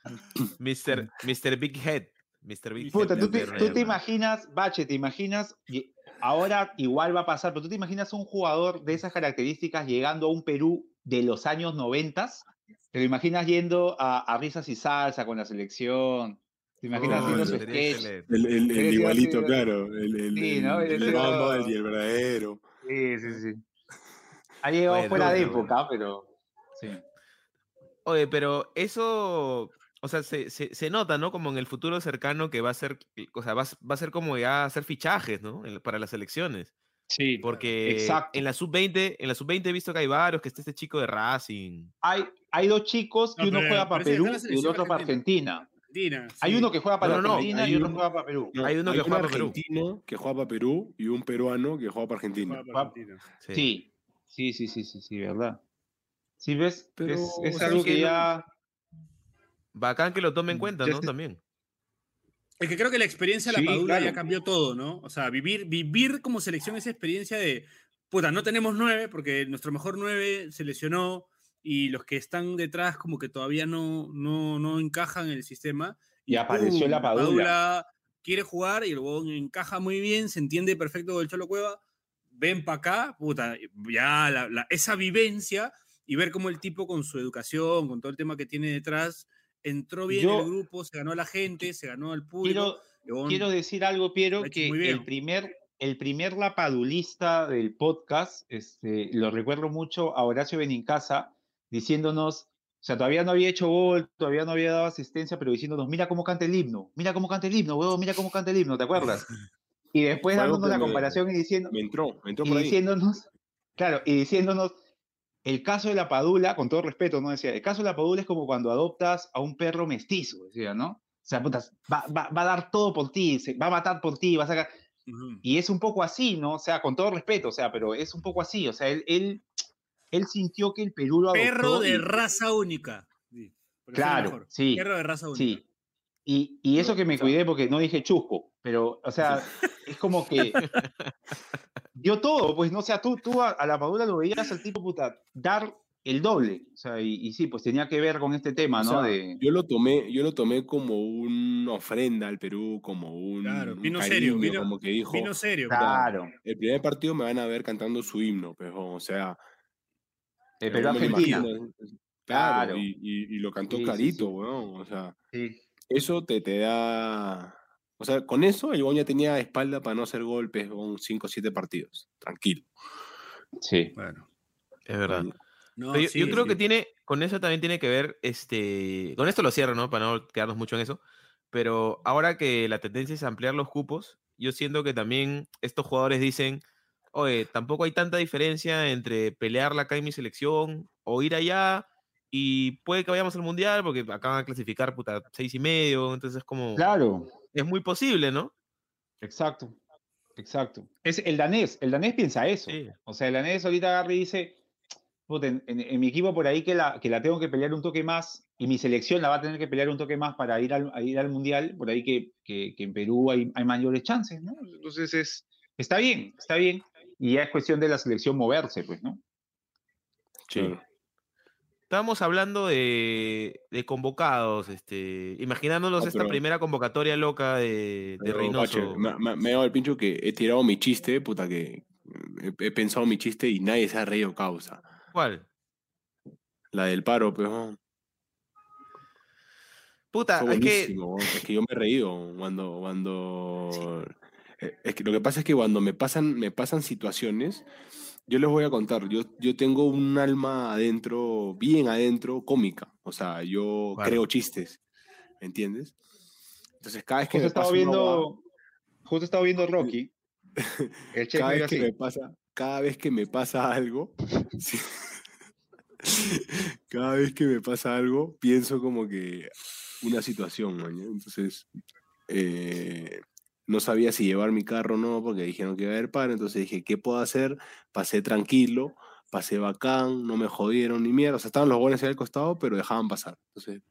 Mr. Mr. Big Head. Mr. Big Puta, Head. tú te, tú te imaginas, Bache, te imaginas, y ahora igual va a pasar, pero tú te imaginas un jugador de esas características llegando a un Perú de los años 90, te lo imaginas yendo a, a risas y salsa con la selección, te imaginas Oh, haciendo su sketch. El, igualito, así, claro. El, el, Sí, el- ¿no? Hubiera el sido- Bamba y el verdadero. Sí, sí, sí. Ha llegado Oye, fuera de época, pero sí. Oye, pero eso, o sea, se, se, se nota, ¿no? Como en el futuro cercano que va a ser, o sea, va, va a ser como ya hacer fichajes, ¿no? En- para las elecciones. Sí, Porque exacto. en la sub-20, en la sub-20 he visto que hay varios, que está este chico de Racing. Hay, hay dos chicos, que No, uno juega para Perú y el otro para Argentina. Argentina, Hay uno que juega para No, no, no, Argentina hay y otro un- juega para Perú. No, Hay uno que juega para Perú. argentino que juega para Perú y un peruano que juega para Argentina. Juega para Argentina. Sí. Sí, sí, sí, sí, sí, sí, verdad. Sí, ves, Pero, es, algo que que no- ya... Bacán que lo tome en cuenta, ¿no? También. Es que creo que la experiencia de Sí, la Padula ya cambió todo, ¿no? O sea, vivir, vivir como selección esa experiencia de, puta, no tenemos nueve, porque nuestro mejor nueve se lesionó y los que están detrás como que todavía no, no, no encajan en el sistema. Y apareció la ¡pum! Padula. quiere jugar y el huevón encaja muy bien, se entiende perfecto con el Cholo Cueva, ven para acá, puta, ya la- la- esa vivencia y ver cómo el tipo con su educación, con todo el tema que tiene detrás, entró bien en Yo- el grupo, se ganó a la gente, se ganó al público. Quiero, quiero decir algo, Piero, que el primer, el primer lapadulista del podcast, este, lo recuerdo mucho a Horacio Benincasa, diciéndonos, o sea, todavía no había hecho gol, todavía no había dado asistencia, pero diciéndonos, mira cómo canta el himno, mira cómo canta el himno, huevón, mira cómo canta el himno, ¿te acuerdas? Y después algo dándonos la me- comparación y diciendo, Me entró, me entró y por ahí. diciéndonos, Claro, y diciéndonos, el caso de la padula, con todo respeto, ¿no? Decía, el caso de la padula es como cuando adoptas a un perro mestizo, decía, ¿no? O sea, putas, va, va- va a dar todo por ti, se- va a matar por ti, va a sacar... Ujú. Y es un poco así, ¿no? O sea, con todo respeto, o sea, pero es un poco así, o sea, él, él, él sintió que el Perú lo. Perro de y- raza única. Sí, Claro, sí, Perro de raza única. Sí. Y, y eso Pero, que me o sea- cuidé porque no dije chusco, pero, o sea, es como que dio todo, pues, no, o sea, tú, tú a, a la Padula lo veías al tipo, puta, dar el doble, o sea, y, y sí, pues tenía que ver con este tema, O ¿no? sea, de, yo lo tomé, yo lo tomé como una ofrenda al Perú, como un, Claro, un vino serio, cariño, vino- como que dijo, Vino serio. claro, el primer partido me van a ver cantando su himno, pero, o sea, lo Argentina. imagino, Claro, Claro. Y, y- y lo cantó Sí, clarito, sí. weón, o sea, Sí. eso te, te da, o sea, con eso el ya tenía espalda para no hacer golpes, con 5 o 7 partidos, tranquilo. Sí. Bueno. Es verdad. No, Pero yo, sí, yo creo sí. que tiene, con eso también tiene que ver, este, con esto lo cierro, ¿no? Para no quedarnos mucho en eso, pero ahora que la tendencia es ampliar los cupos, yo siento que también estos jugadores dicen, oye, tampoco hay tanta diferencia entre pelearla acá en mi selección o ir allá y puede que vayamos al mundial porque acá van a clasificar, puta, seis y medio, entonces es como, Claro, es muy posible, ¿no? exacto, exacto. Es el danés, el danés piensa eso. Sí. O sea, el danés ahorita agarra y dice, "Puta, en, en- en mi equipo por ahí que la, que la tengo que pelear un toque más y mi selección la va a tener que pelear un toque más para ir al, ir al mundial, por ahí que, que- que en Perú hay, hay mayores chances, ¿no? Entonces es, está bien, está bien. Y ya es cuestión de la selección moverse, pues, ¿no? Claro. Estábamos hablando de, de convocados, este, imaginándonos No, esta primera convocatoria loca de, de Reynoso. Bache, me, me- me ha dado el pincho que he tirado mi chiste, puta que he, he pensado mi chiste y nadie se ha reído causa. ¿Cuál? La del paro, pero Puta, fue es que. Es que yo me he reído cuando, cuando. Es que lo que pasa es que cuando me pasan, me pasan situaciones, yo les voy a contar. Yo, yo tengo un alma adentro, bien adentro, cómica. O sea, yo Claro. creo chistes. ¿Me entiendes? Entonces, cada vez que Justo me estaba pasa una viendo, justo estaba viendo Rocky. El cada vez que me pasa, cada vez que me pasa algo, sí, cada vez que me pasa algo, pienso como que una situación, ¿ya? Entonces, eh, no sabía si llevar mi carro o no, porque dijeron que iba a haber paro, entonces dije, ¿qué puedo hacer? Pasé tranquilo, pasé bacán, no me jodieron ni mierda, o sea, estaban los buenos ahí al costado, pero dejaban pasar. Entonces,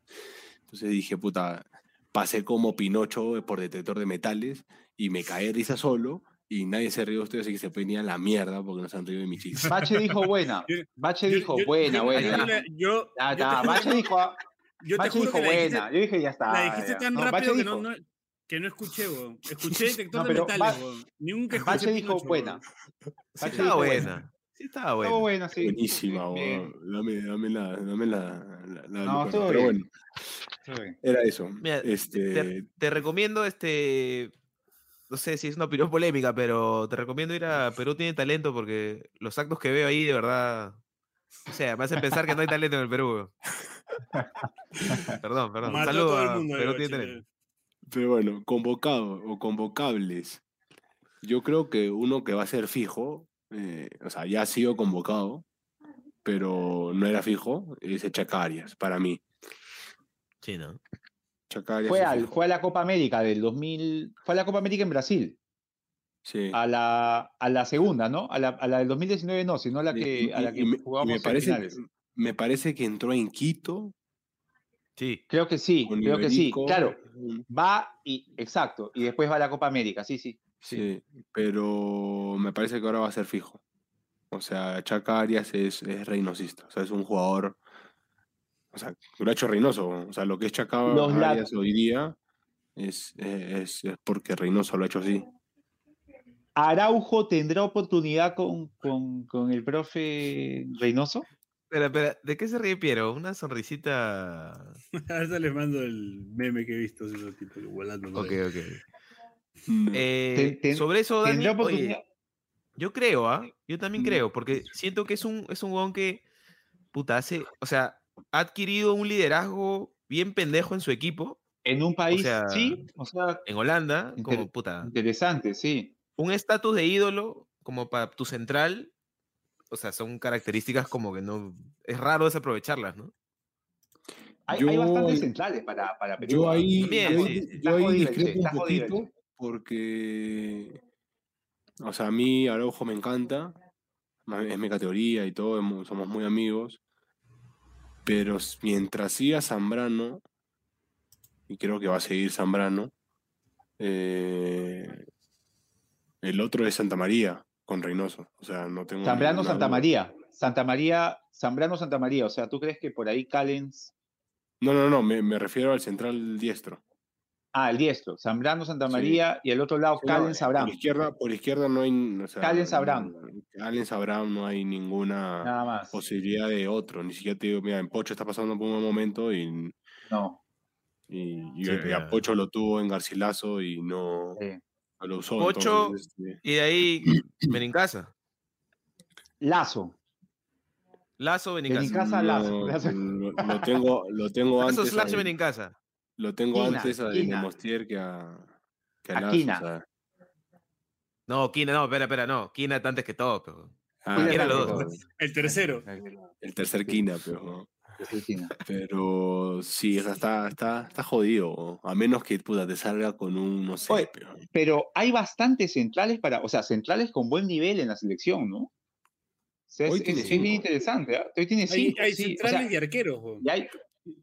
entonces dije, puta, pasé como Pinocho por detector de metales y me caí de risa solo y nadie se rió de ustedes, así que se venía la mierda porque no se han reído de mi chiste. Bache dijo buena. Bache dijo yo- buena, yo- buena. yo Ya Bache dijo, yo te Bache juro dijo que la dijiste- buena. Yo dije, ya está. La dijiste ya. tan No, rápido Bache que no, dijo- no- que no escuché, weón. Escuché detector No, de metales, Ba- weón. Nunca escuché Bache dijo buena. sí estaba buena. Sí estaba buena. buena, sí. Buenísima, weón. Dame, dame la, dame la, la, la No, estuvo Pero bien. bueno, bien. era eso. Mira, este, Te, te recomiendo este. No sé si es una opinión polémica, pero te recomiendo ir a Perú Tiene Talento porque los actos que veo ahí, de verdad. O sea, me hacen pensar que no hay talento en el Perú. Perdón, perdón. Un Mató a todo el a mundo, Perú Tiene. Talento. Pero bueno, convocado o convocables. Yo creo que uno que va a ser fijo, eh, o sea, ya ha sido convocado, pero no era fijo, es Chacarias, para mí. Sí, ¿no? Chacarias Fue, al, fue a la Copa América del 2000. Fue a la Copa América en Brasil. Sí. A la, a la segunda, ¿no? A la, a la del 2019 no, sino a la que, y- a la que me- y jugamos me en parece, finales. me parece que entró en Quito. Sí. Creo que sí, con creo que sí. Claro, va y. Exacto. Y después va a la Copa América, sí, sí. Sí, pero me parece que ahora va a ser fijo. O sea, Chaca Arias es, es reinosista. O sea, es un jugador. O sea, lo ha hecho Reynoso. O sea, lo que es Chaca Los Arias hoy día es, es, es porque Reynoso lo ha hecho así. Araujo tendrá oportunidad con, con, con el profe Reynoso. Espera, espera, ¿de qué se ríe Piero? Una sonrisita. Ahorita les mando el meme que he visto, esos tipos volando. por Ok, ahí. ok. Mm, Eh, Ten- ten- sobre eso, Dani, oye, yo creo, ¿ah? Yo también creo, porque siento que es un, es un que, puta, hace, o sea, ha adquirido un liderazgo bien pendejo en su equipo, En un país, sea, sí, o sea, en Holanda, como, puta, interesante, sí. un estatus de ídolo como para tu central, o sea, son características como que no, es raro desaprovecharlas, ¿no? Hay, Yo- hay bastantes centrales para, para Perú. Yo ¿ah? ahí, También, yo sí, yo ahí discrepo un poquito porque, o sea, a mí Araujo me encanta, es mi categoría y todo, somos muy amigos, pero mientras siga Zambrano, y creo que va a seguir Zambrano, eh, el otro es Santa María con Reynoso, o sea, no tengo Zambrano Santa duda. María. Santa María, Zambrano Santa María. O sea, ¿tú crees que por ahí Callens. No, no, no, me, me refiero al central diestro. Ah, el diestro. Zambrano Santa Sí. María y el otro lado Sí, no, Callens Por Abraham. izquierda, por izquierda no hay. O sea, Callens Abraham. Callens Abraham no hay ninguna Nada más. posibilidad de otro. Ni siquiera te digo, mira, en Pocho está pasando por un buen momento y, No. y, y- Sí, a Pocho lo tuvo en Garcilaso y no, usó. Pocho- entonces, este, Y de ahí, Benincasa. Lazo. Lazo, Benincasa. Benincasa, Lazo. Lazo. lo, lo tengo, lo tengo Lazo antes. slash a, Benincasa. lo tengo Quina, antes a Quina. Mostier que a, que a A Lazo, Quina. o sea, No, Quina, no, espera, espera, no. Quina está antes que todo. pero- ah, los dos. El tercero. El tercer Quina, pero. Pero sí, o está, está, está jodido. A menos que puta, te salga con un, no sé, Oye, pero- Pero hay bastantes centrales para, o sea, centrales con buen nivel en la selección, ¿no? O sea, Hoy es- bien interesante. ¿ah? Hoy tiene Hay, cinco, hay sí, o centrales sea, y arqueros, y hay-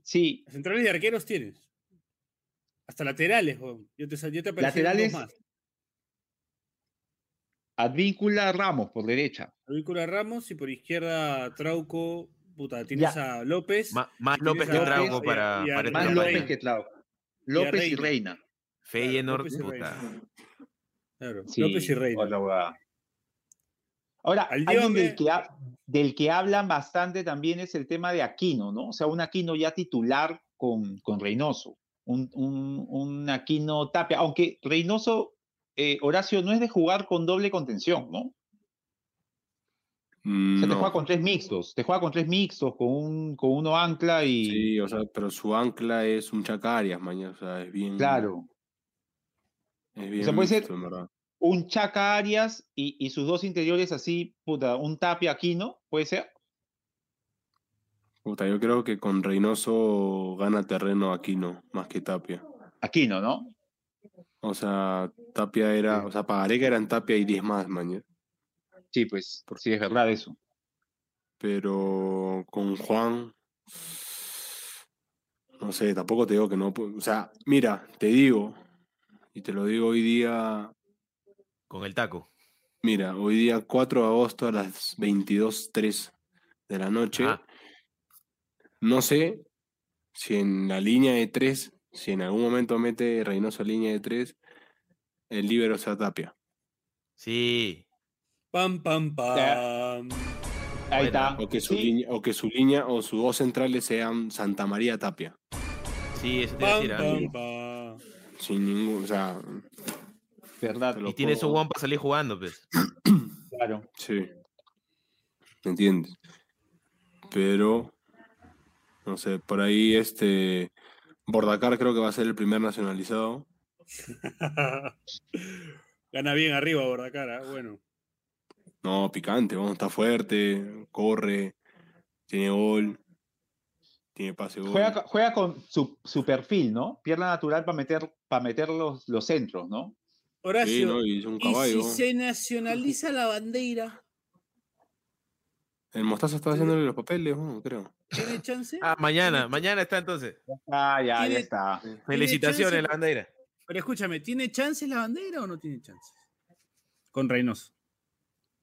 sí, Centrales y arqueros tienes. Hasta laterales. Yo te, yo te Laterales, más. Advíncula Ramos por derecha. Avícola Ramos y por izquierda Trauco. Puta, tienes a López. Ma- más Y López que Trauco y a- para, y a para esta Más Reina. López que Trauco. López y Reina. Reina. Feyenoord, López y puta. Reina. Claro, Sí, López y Reina. Ahora, Al alguien Diome- del que, ha- del que hablan bastante también es el tema de Aquino, ¿no? O sea, un Aquino ya titular con, con Reynoso. Un, un, un Aquino Tapia. Aunque Reynoso, eh, Horacio, no es de jugar con doble contención, ¿no? O sea, te No. juega con tres mixtos. Te juega con tres mixtos, con, un, con uno ancla y. Sí, o sea, pero su ancla es un Chacarias, mañana. O sea, es bien. Claro. Es bien sea, puede ser- mixto, en verdad. Un Chaca Arias y, y sus dos interiores así, puta, un Tapia Aquino, ¿puede ser? Puta, yo creo que con Reynoso gana terreno Aquino, más que Tapia. Aquino, ¿no? O sea, Tapia era. O sea, Pagareca eran Tapia y 10 más, mañana. Sí, pues, sí, es verdad eso. Pero con Juan. No sé, tampoco te digo que no. O sea, mira, te digo, y te lo digo hoy día. Con el taco. Mira, hoy día 4 de agosto a las 22.03 de la noche. Ajá. No sé si en la línea de 3, si en algún momento mete Reynoso línea de 3, el libero sea Tapia. Sí. Pam, pam, pam. Ahí está. O que su Sí, línea, o que su línea o sus dos centrales sean Santa María Tapia. Sí, eso te iba a Pam, decir. ¿ah? pam, pam. Sin ningún, o sea, verdad. Y tiene su guan para salir jugando, pues. Claro. Sí. ¿Me entiendes? Pero, no sé, por ahí este. Bordacar creo que va a ser el primer nacionalizado. Gana bien arriba, Bordacara. Bueno. No, picante, vamos, está fuerte, corre, tiene gol, tiene pase gol. Juega, juega con su, su perfil, ¿no? Pierna natural para meter, para meter los, los centros, ¿no? Sí, Horacio, ¿no? Y es un ¿y caballo. si se nacionaliza la bandera? El Mostaza está haciéndole los papeles, ¿no? creo. ¿Tiene chance? Ah, mañana, mañana está entonces. Ah, ya, ya está. Felicitaciones, chance? la bandera. Pero escúchame, ¿tiene chances la bandera o no tiene chances? Con Reynoso.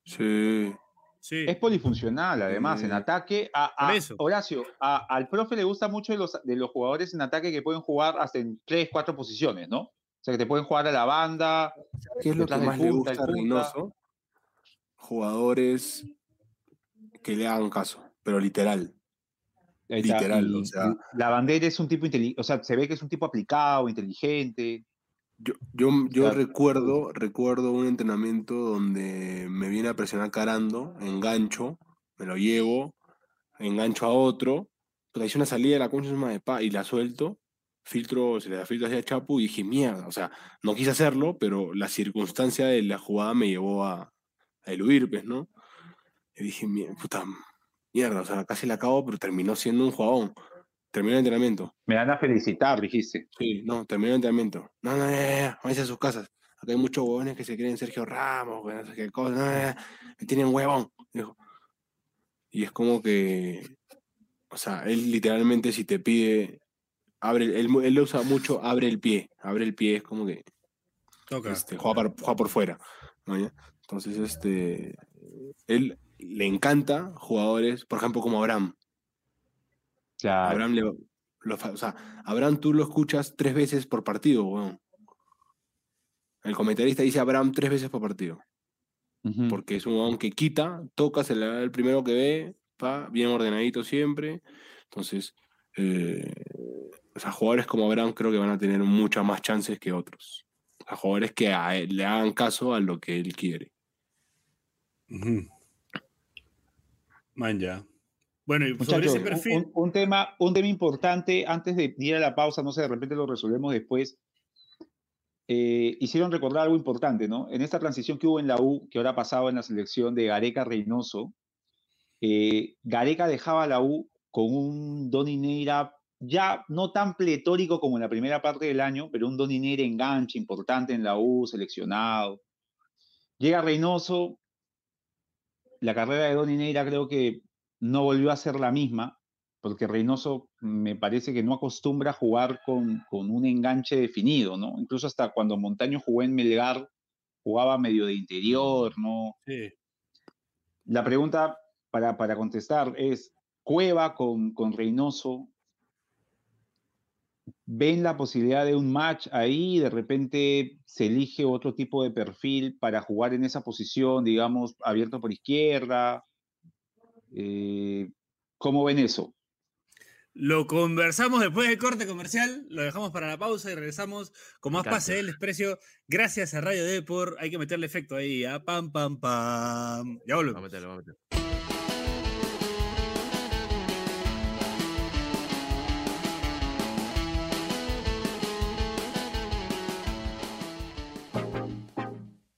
Sí. Sí. Es polifuncional, además, en Sí. ataque. A, a- Por eso. Horacio, a- al profe le gusta mucho de los, de los jugadores en ataque que pueden jugar hasta en tres, cuatro posiciones, ¿no? O sea, que te pueden jugar a la banda. ¿Qué es lo que más le gusta a. Reynoso? Jugadores que le hagan caso, pero literal. Literal, o sea. La bandera es un tipo inteligente, o sea, se ve que es un tipo aplicado, inteligente. Yo, yo, yo Claro. recuerdo, recuerdo un entrenamiento donde me viene a presionar Carando, engancho, me lo llevo, engancho a otro, pero hice una salida de la concha de pa, y la suelto, filtro, se le da filtro hacia Chapu y dije, mierda, o sea, no quise hacerlo, pero la circunstancia de la jugada me llevó a, a eludir, pues, ¿no? Y dije, "Mie- puta mierda, o sea, casi la acabo, pero terminó siendo un jugador. Terminó el entrenamiento. Me van a felicitar, dijiste. Sí, no, terminó el entrenamiento. No, no, ya, ya, váyanse a sus casas. Acá hay muchos huevones que se creen Sergio Ramos, no sé qué cosa. no, me tienen huevón. dijo. Y es como que, o sea, él literalmente si te pide, abre, él, él lo usa mucho, abre el pie. Abre el pie, es como que este, juega, por, juega por fuera. ¿no? Entonces, este, él le encanta jugadores, por ejemplo, como Abraham. Claro. Abraham le, lo o sea, Abraham tú lo escuchas tres veces por partido, weón. El comentarista dice Abraham tres veces por partido, porque es un weón que quita, toca, se le da el primero que ve, pa, bien ordenadito siempre. Entonces, eh, o sea, jugadores como Abraham creo que van a tener muchas más chances que otros. O sea, jugadores que a él- le hagan caso a lo que él quiere. Man, ya. Bueno, y sobre ese un- perfil. un, un tema, un tema importante antes de ir a la pausa, no sé, de repente lo resolvemos después. Eh, hicieron recordar algo importante, ¿no? En esta transición que hubo en la U, que ahora ha pasado en la selección de Gareca Reynoso, eh, Gareca dejaba la U con un Donny Neira ya no tan pletórico como en la primera parte del año, pero un Donny Neira enganche importante en la U, seleccionado. Llega Reynoso, la carrera de Donny Neira creo que no volvió a ser la misma, porque Reynoso me parece que no acostumbra a jugar con, con un enganche definido, ¿no? Incluso hasta cuando Montaño jugó en Melgar, jugaba medio de interior, ¿no? Sí. La pregunta para, para contestar es, Cueva con, con Reynoso, ¿ven la posibilidad de un match ahí? De repente se elige otro tipo de perfil para jugar en esa posición, digamos, abierto por izquierda. Eh, ¿Cómo ven eso? Lo conversamos después del corte comercial, lo dejamos para la pausa y regresamos con más pase del desprecio. Gracias a Radio Depor. Hay que meterle efecto ahí, a pam, pam, pam. Ya Vamos a volvemos. meterlo, vamos a meterlo.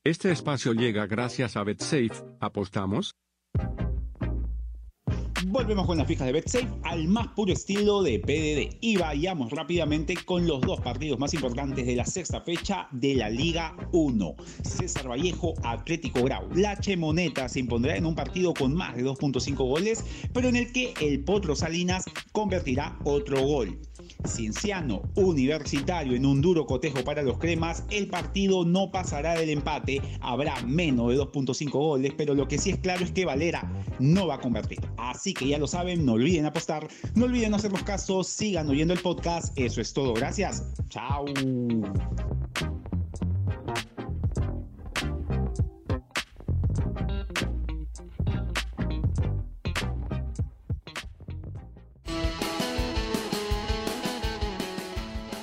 Este espacio llega gracias a BetSafe. ¿Apostamos? Volvemos con las fijas de BetSafe al más puro estilo de PDD y vayamos rápidamente con los dos partidos más importantes de la sexta fecha de la Liga 1. César Vallejo, Atlético Grau. La Chemoneta se impondrá en un partido con más de 2.5 goles, pero en el que el Potro Salinas convertirá otro gol. Cienciano, Universitario en un duro cotejo para los cremas, el partido no pasará del empate, habrá menos de 2.5 goles, pero lo que sí es claro es que Valera no va a convertir. Así que ya lo saben, no olviden apostar, no olviden hacernos caso, sigan oyendo el podcast, eso es todo, gracias, chao.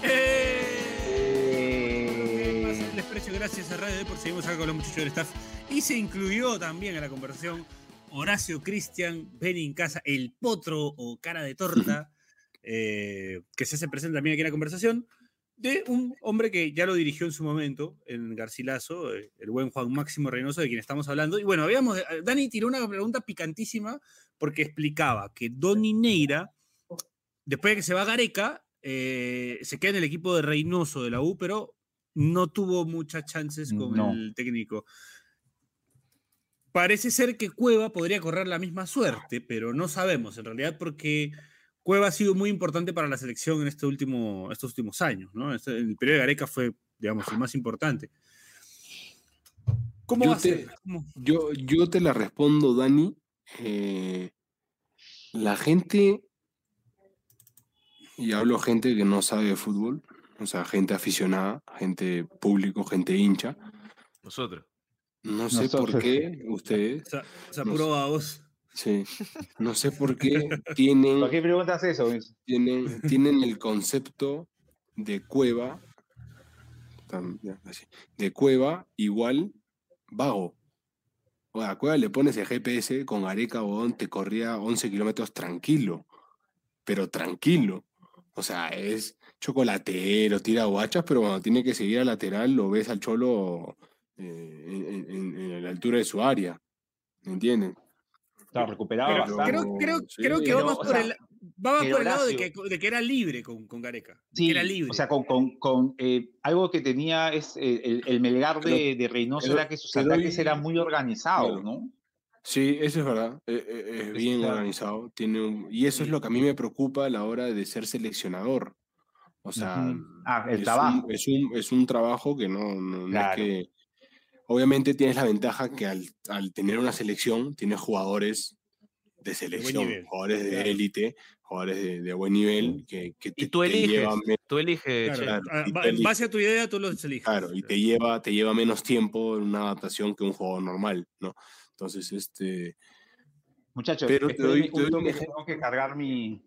¡Eh! Gracias a Radio Depor. Seguimos acá con los muchachos del staff. Y se incluyó también en la conversación Horacio Cristian, Benny en casa, el potro o cara de torta, eh, que se hace presente también aquí en la conversación, de un hombre que ya lo dirigió en su momento en Garcilaso, eh, el buen Juan Máximo Reynoso, de quien estamos hablando. Y bueno, habíamos, eh, Dani tiró una pregunta picantísima porque explicaba que Donny Neira, después de que se va a Gareca, eh, se queda en el equipo de Reynoso de la U, pero no tuvo muchas chances con No. el técnico. Parece ser que Cueva podría correr la misma suerte, pero no sabemos en realidad porque Cueva ha sido muy importante para la selección en este último, estos últimos años. ¿no? Este- el periodo de Gareca fue, digamos, el más importante. ¿Cómo Yo va a te- ser? ¿Cómo? Yo, yo te la respondo, Dani. Eh, la gente, y hablo gente que no sabe de fútbol, o sea, gente aficionada, gente público, gente hincha. Nosotros. No sé por qué ustedes, O sea, se No a vos. sí, no sé por qué tienen, ¿Por qué preguntas eso? tienen, tienen el concepto de cueva, de cueva igual vago. O a cueva le pones el GPS con Areca Bodón, te corría 11 kilómetros tranquilo, pero tranquilo. O sea, es chocolatero, tira guachas, pero cuando tiene que seguir al lateral lo ves al cholo eh, en, en- en la altura de su área. ¿Me entienden? Claro, recuperaba Pero bastante. creo, creo, sí. creo que Pero, va más o por sea, el, por lado de que, de que era libre con, con Gareca. Sí, que era libre. o sea, con, con, con, eh, algo que tenía es eh, el, el Melgar de, de Reynoso pero- era que sus doy- ataques eran muy organizados, Claro. ¿no? Sí, eso es verdad. eh, eh, Es bien claro. organizado. Tiene un- y eso es lo que a mí me preocupa a la hora de ser seleccionador. O sea. Ah, el es trabajo. Un, es, un, es un trabajo que no, no, es que... Obviamente tienes la ventaja que al, al tener una selección tienes jugadores de selección, jugadores de claro. élite, jugadores de, de buen nivel que, que Y te, tú te eliges, llevan me- tú eliges, Claro, claro, te en base a tu idea, tú los eliges. Claro, y te lleva, te lleva menos tiempo en una adaptación que un jugador normal, ¿no? Entonces, este, Muchachos, Pero te espérenme doy- te doy un ejemplo. tengo que cargar mi...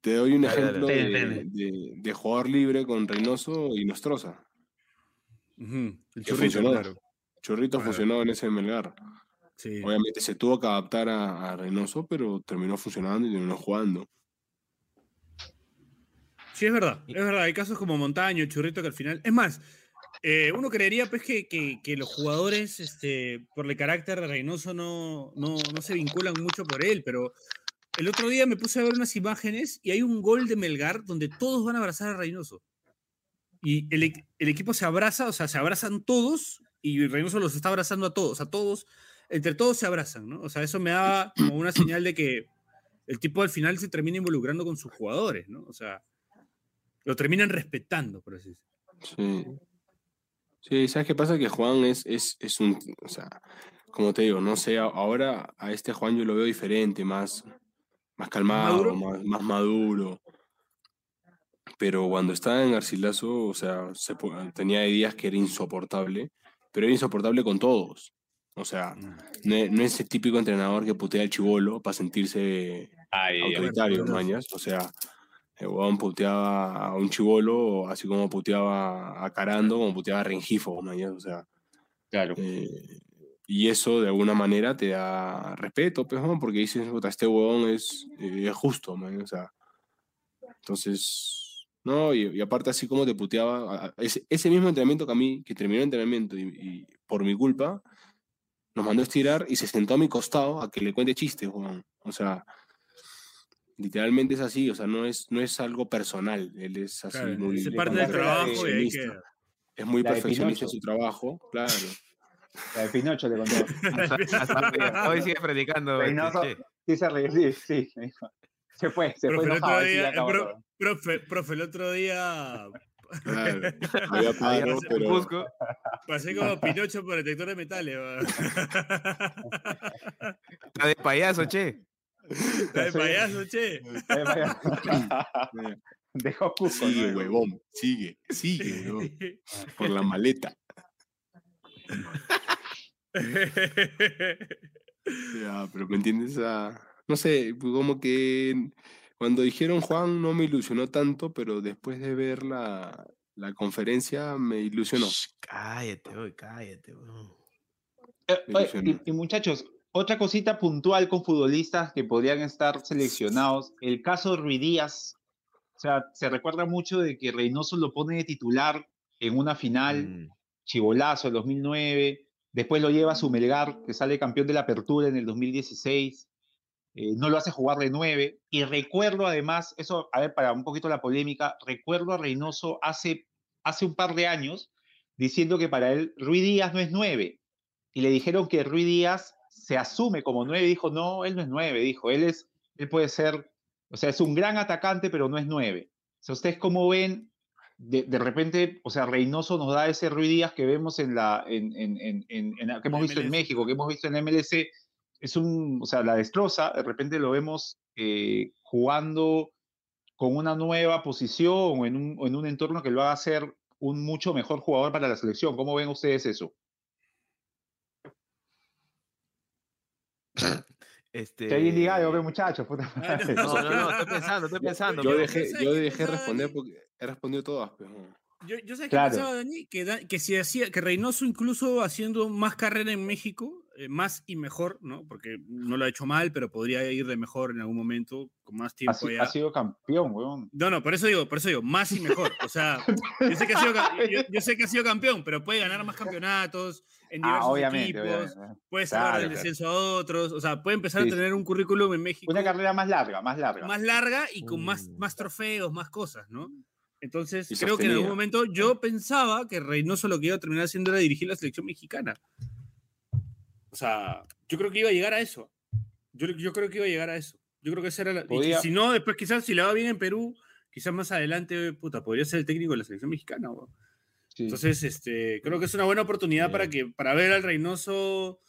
te doy un ejemplo de, de- de jugador libre con Reynoso y Nostroza. El churrito, funcionó. claro. Churrito Claro. funcionó en ese Melgar. Sí. Obviamente se tuvo que adaptar a, a Reynoso, pero terminó funcionando y terminó jugando. Sí, es verdad, es verdad. Hay casos como Montaño, Churrito, que al final. Es más, eh, uno creería pues que, que- que los jugadores, este, por el carácter de Reynoso, no, no, no se vinculan mucho por él, pero el otro día me puse a ver unas imágenes y hay un gol de Melgar donde todos van a abrazar a Reynoso. Y el, el equipo se abraza, o sea, se abrazan todos y Reynoso los está abrazando a todos, a todos, entre todos se abrazan, ¿no? O sea, eso me da como una señal de que el tipo al final se termina involucrando con sus jugadores, ¿no? O sea, lo terminan respetando, por así decirlo. Sí. Sí, ¿sabes qué pasa? Que Juan es, es, es un, o sea, como te digo, no sé, ahora a este Juan yo lo veo diferente, más, más calmado, maduro? más, más maduro. Pero cuando estaba en Garcilaso, o sea, se po- tenía días que era insoportable, pero era insoportable con todos. O sea, no es, no es ese típico entrenador que putea al chivolo para sentirse autoritario, bueno, mañas. O sea, el huevón puteaba a un chivolo, así como puteaba a Carando, como puteaba a Rengifo, mañas. O sea, Claro. eh, y eso de alguna manera te da respeto, pues, ¿no? porque dices, "Puta, este huevón es, eh, es justo, man", o sea. Entonces, no, y, y aparte así como te puteaba, ese, ese mismo entrenamiento que a mí, que terminó el entrenamiento y, y por mi culpa, nos mandó a estirar y se sentó a mi costado a que le cuente chistes, huevón. O sea, literalmente es así, o sea, no es, no es algo personal, él es así Claro, muy... es parte del trabajo y ahí perfeccionista. queda. Es muy La perfeccionista en su trabajo, claro. La de Pinocho le contó. Hoy, sigue predicando. este, Reynoso. Che. Sí, se ríe, sí, sí. Se fue, se Profe, fue el enojado. día, el pro- todo. profe, profe, el otro día Claro, había paro, pero pasé como Pinocho por detector de metales. Está de payaso, che. Está de payaso, che. Ahí vaya. Dejó Cusco. sigue, ¿no? huevón, sigue, sigue, huevón, por la maleta. Ya, pero ¿me entiendes? Ah, no sé, pues, como que cuando dijeron Juan no me ilusionó tanto, pero después de ver la, la conferencia me ilusionó. Shh, Cállate, oye, cállate. Eh, oye, y, y muchachos, otra cosita puntual con futbolistas que podrían estar seleccionados. El caso de Ruiz Díaz. O sea, se recuerda mucho de que Reynoso lo pone de titular en una final, Mm. chivolazo, el 2009. Después lo lleva a su Melgar, que sale campeón de la apertura en el 2016. Eh, no lo hace jugar de nueve. Y recuerdo además, eso, a ver, para un poquito la polémica, recuerdo a Reynoso hace, hace un par de años diciendo que para él Ruiz Díaz no es nueve. Y le dijeron que Ruiz Díaz se asume como nueve. Dijo, no, él no es nueve. Dijo, él, es, él puede ser, o sea, es un gran atacante, pero no es nueve. O sea, ustedes cómo ven, de, de repente, o sea, Reynoso nos da ese Ruiz Díaz que vemos en la, en, en, en, que hemos visto en. México, que hemos visto en MLC, es un, o sea, la destroza, de repente lo vemos eh, jugando con una nueva posición o en, un, en un entorno que lo haga ser un mucho mejor jugador para la selección. ¿Cómo ven ustedes eso? Este... Que alguien diga algo, ve muchachos, puta madre. No, no, no, estoy pensando, estoy pensando. Yo pero- dejé, ¿sabes yo dejé responder porque he respondido todas, pero Yo, yo sé que Claro. pensaba, Dani, que, Da- que si hacía, que Reynoso incluso haciendo más carrera en México, eh, más y mejor, ¿no? Porque no lo ha hecho mal, pero podría ir de mejor en algún momento, con más Ha, tiempo si- ya. ha sido campeón, weón. No, no, por eso digo, por eso digo, más y mejor. O sea, yo sé que ha sido, ca- yo, yo sé que ha sido campeón, pero puede ganar más campeonatos en Ah, diversos obviamente, equipos, obviamente. puede salvar Claro, del claro. descenso a otros, o sea, puede empezar Sí, a tener un currículum en México Una carrera más larga, más larga. más larga y con más, Mm. más trofeos, más cosas, ¿no? Entonces, creo que en algún momento yo pensaba que Reynoso lo que iba a terminar haciendo era dirigir la selección mexicana. O sea, yo creo que iba a llegar a eso. Yo, yo creo que iba a llegar a eso. Yo creo que esa era la... y si no, después quizás si le va bien en Perú, quizás más adelante, puta, podría ser el técnico de la selección mexicana. Sí. Entonces, este, creo que es una buena oportunidad para, que, para ver al Reynoso,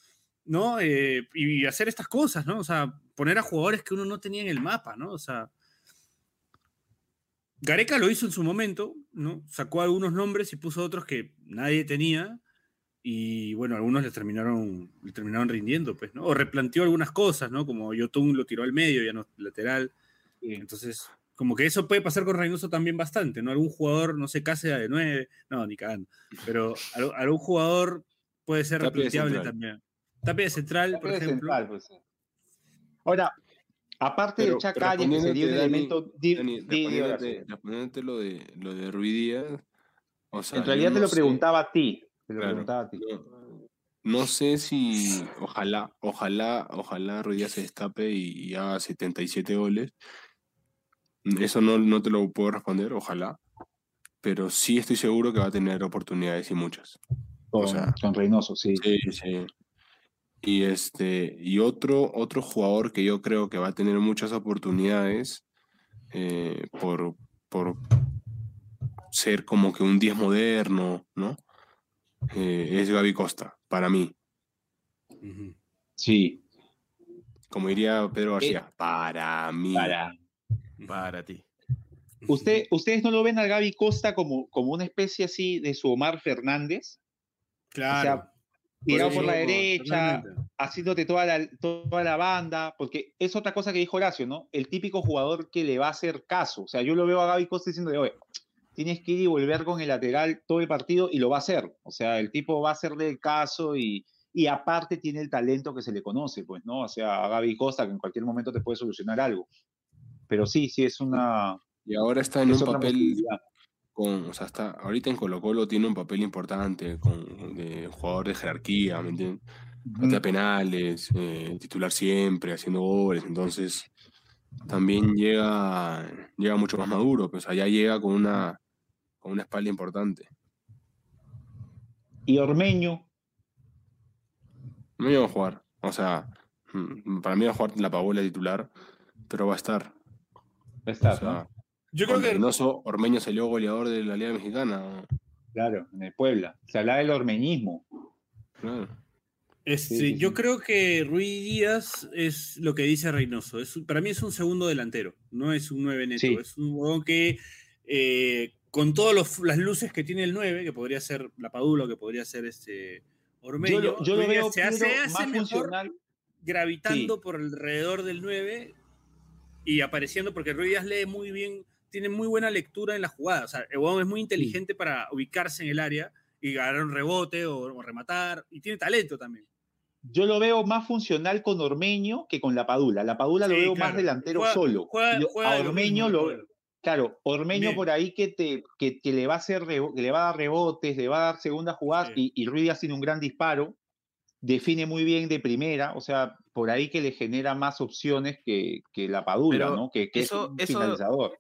¿no? Eh, y hacer estas cosas, ¿no? O sea, poner a jugadores que uno no tenía en el mapa, ¿no? O sea, Gareca lo hizo en su momento, ¿no? Sacó algunos nombres y puso otros que nadie tenía. Y bueno, algunos le terminaron, terminaron rindiendo, pues, ¿no? O replanteó algunas cosas, ¿no? Como Yotun lo tiró al medio, ya no lateral. Sí. Entonces, como que eso puede pasar con Reynoso también bastante, ¿no? Algún jugador, no sé, Cáceres de 9, no, ni cagando, pero al- algún jugador puede ser replanteable también. Tapia de central, por de ejemplo. central, pues. Ahora, aparte Pero- de Chacal, que sería un elemento. respondiéndote, lo de lo de Ruiz Díaz, o sea, En realidad te lo sé- preguntaba a ti. Te lo Claro. preguntaba a ti. No, no sé si, ojalá, ojalá, ojalá Ruiz Díaz se destape y, y haga 77 goles. Eso no, no te lo puedo responder, ojalá. Pero sí estoy seguro que va a tener oportunidades y muchas. Con, o sea, con Reynoso, sí. Sí, sí. Y este, y otro, otro jugador que yo creo que va a tener muchas oportunidades eh, por, por ser como que un 10 moderno, ¿no? Eh, es Gaby Costa, para mí. Sí. Como diría Pedro García, para mí. Para. Para ti. ¿Usted, ¿Ustedes no lo ven al Gaby Costa como, como una especie así de su Omar Fernández? Claro. Tirado por la derecha, totalmente. haciéndote toda la, toda la banda, porque es otra cosa que dijo Horacio, ¿no? El típico jugador que le va a hacer caso. O sea, yo lo veo a Gaby Costa diciendo, oye, tienes que ir y volver con el lateral todo el partido y lo va a hacer. O sea, el tipo va a hacerle el caso y, y aparte tiene el talento que se le conoce, pues, ¿no? O sea, a Gaby Costa que en cualquier momento te puede solucionar algo. Pero sí, sí es una... Y ahora está en es un papel. Con, o sea, está, ahorita en Colo Colo tiene un papel importante, con, de jugador de jerarquía, ¿me entiendes? penales, eh, titular siempre, haciendo goles, entonces también llega, llega mucho más maduro, pues allá llega con una, con una espalda importante. Y Ormeño, No iba a jugar, o sea, mm, para mí va a jugar la Paola titular, pero va a estar. va a O estar, sea, ¿no? Yo creo con que Reynoso, Ormeño salió goleador de la Liga Mexicana. Claro, en el Puebla. Se habla del ormeñismo. Claro. Este, Sí, sí, yo sí. creo que Ruiz Díaz es lo que dice Reynoso. Es, para mí es un segundo delantero, no es un 9 neto. Sí. Es un jugador que, eh, con todas las luces que tiene el 9, que podría ser la Padula, que podría ser este Ormeño, Yo, lo- yo lo Ruiz Díaz veo se hace, más mejor funcional. gravitando por alrededor del 9 y apareciendo, porque Ruiz Díaz lee muy bien, tiene muy buena lectura en la jugada. O sea, el huevón es muy inteligente para ubicarse en el área y ganar un rebote o, o rematar, y tiene talento también. Yo lo veo más funcional con Ormeño que con la Padula. La Padula lo veo claro. más delantero Juega- solo. juega- juega a lo Ormeño mismo, lo Pablo. Claro, Ormeño Bien. por ahí que, te, que, que le va a hacer que le va a dar rebotes, le va a dar segunda jugada y, y Ruiz un gran disparo, define muy bien de primera, o sea, por ahí que le genera más opciones que, que la Padula, Pero ¿no? Que, que eso- es un eso- finalizador.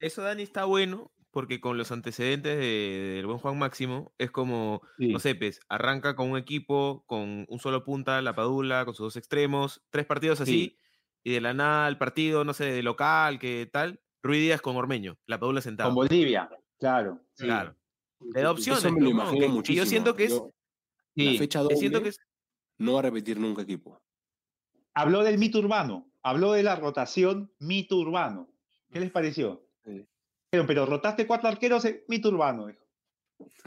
Eso, Dani, está bueno porque con los antecedentes de- del buen Juan Máximo es como, Sí. no sé, pues, arranca con un equipo, con un solo punta, la Padula, con sus dos extremos, tres partidos así, Sí. y de la nada el partido, no sé, de local, que tal, Ruiz Díaz con Ormeño, la Padula sentado. Con Bolivia, claro. sí. Claro. Le da opciones. Eso me lo ¿no? muchísimo. yo siento que es, Yo- Sí. la fecha doble siento que es no va a repetir nunca equipo. Habló del mito urbano, habló de la rotación mito urbano. ¿Qué les pareció? Sí. Dijeron, pero rotaste cuatro arqueros, eh, mito urbano. dijo.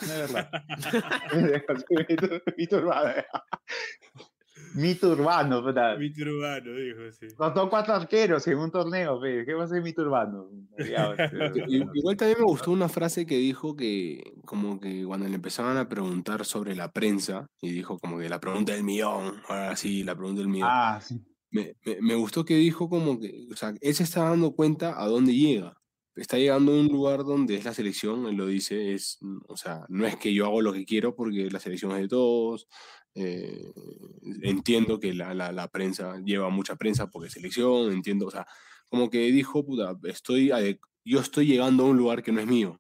No es verdad. mito, mito urbano. Mito urbano. Mito urbano, dijo, sí. Costó cuatro arqueros en un torneo. ¿qué va a ser mito urbano? Igual también me gustó una frase que dijo que, como que cuando le empezaban a preguntar sobre la prensa, y dijo como que la pregunta del millón, ahora sí, la pregunta del millón. Ah, sí. Me, me- me gustó que dijo como que, o sea, él se está dando cuenta a dónde llega. Está llegando a un lugar donde es la selección, él lo dice, es, mm, o sea, no es que yo hago lo que quiero porque la selección es de todos. eh, entiendo que la, la, la prensa lleva mucha prensa porque es selección, entiendo, o sea, como que dijo, puta, estoy, yo estoy llegando a un lugar que no es mío.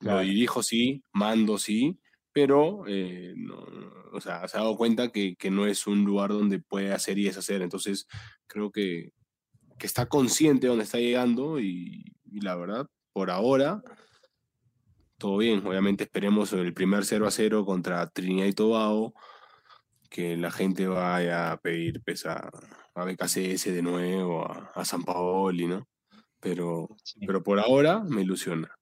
Lo Claro. dirijo sí, mando sí, pero eh, no, no, o sea, se ha dado cuenta que, que no es un lugar donde puede hacer y deshacer. Entonces, creo que, que está consciente de dónde está llegando y, y la verdad, por ahora, todo bien. Obviamente esperemos el primer 0 a 0 contra Trinidad y Tobago, que la gente vaya a pedir pesa a BKCS de nuevo, a, a San Paoli, ¿no? Pero, Sí. pero por ahora me ilusiona.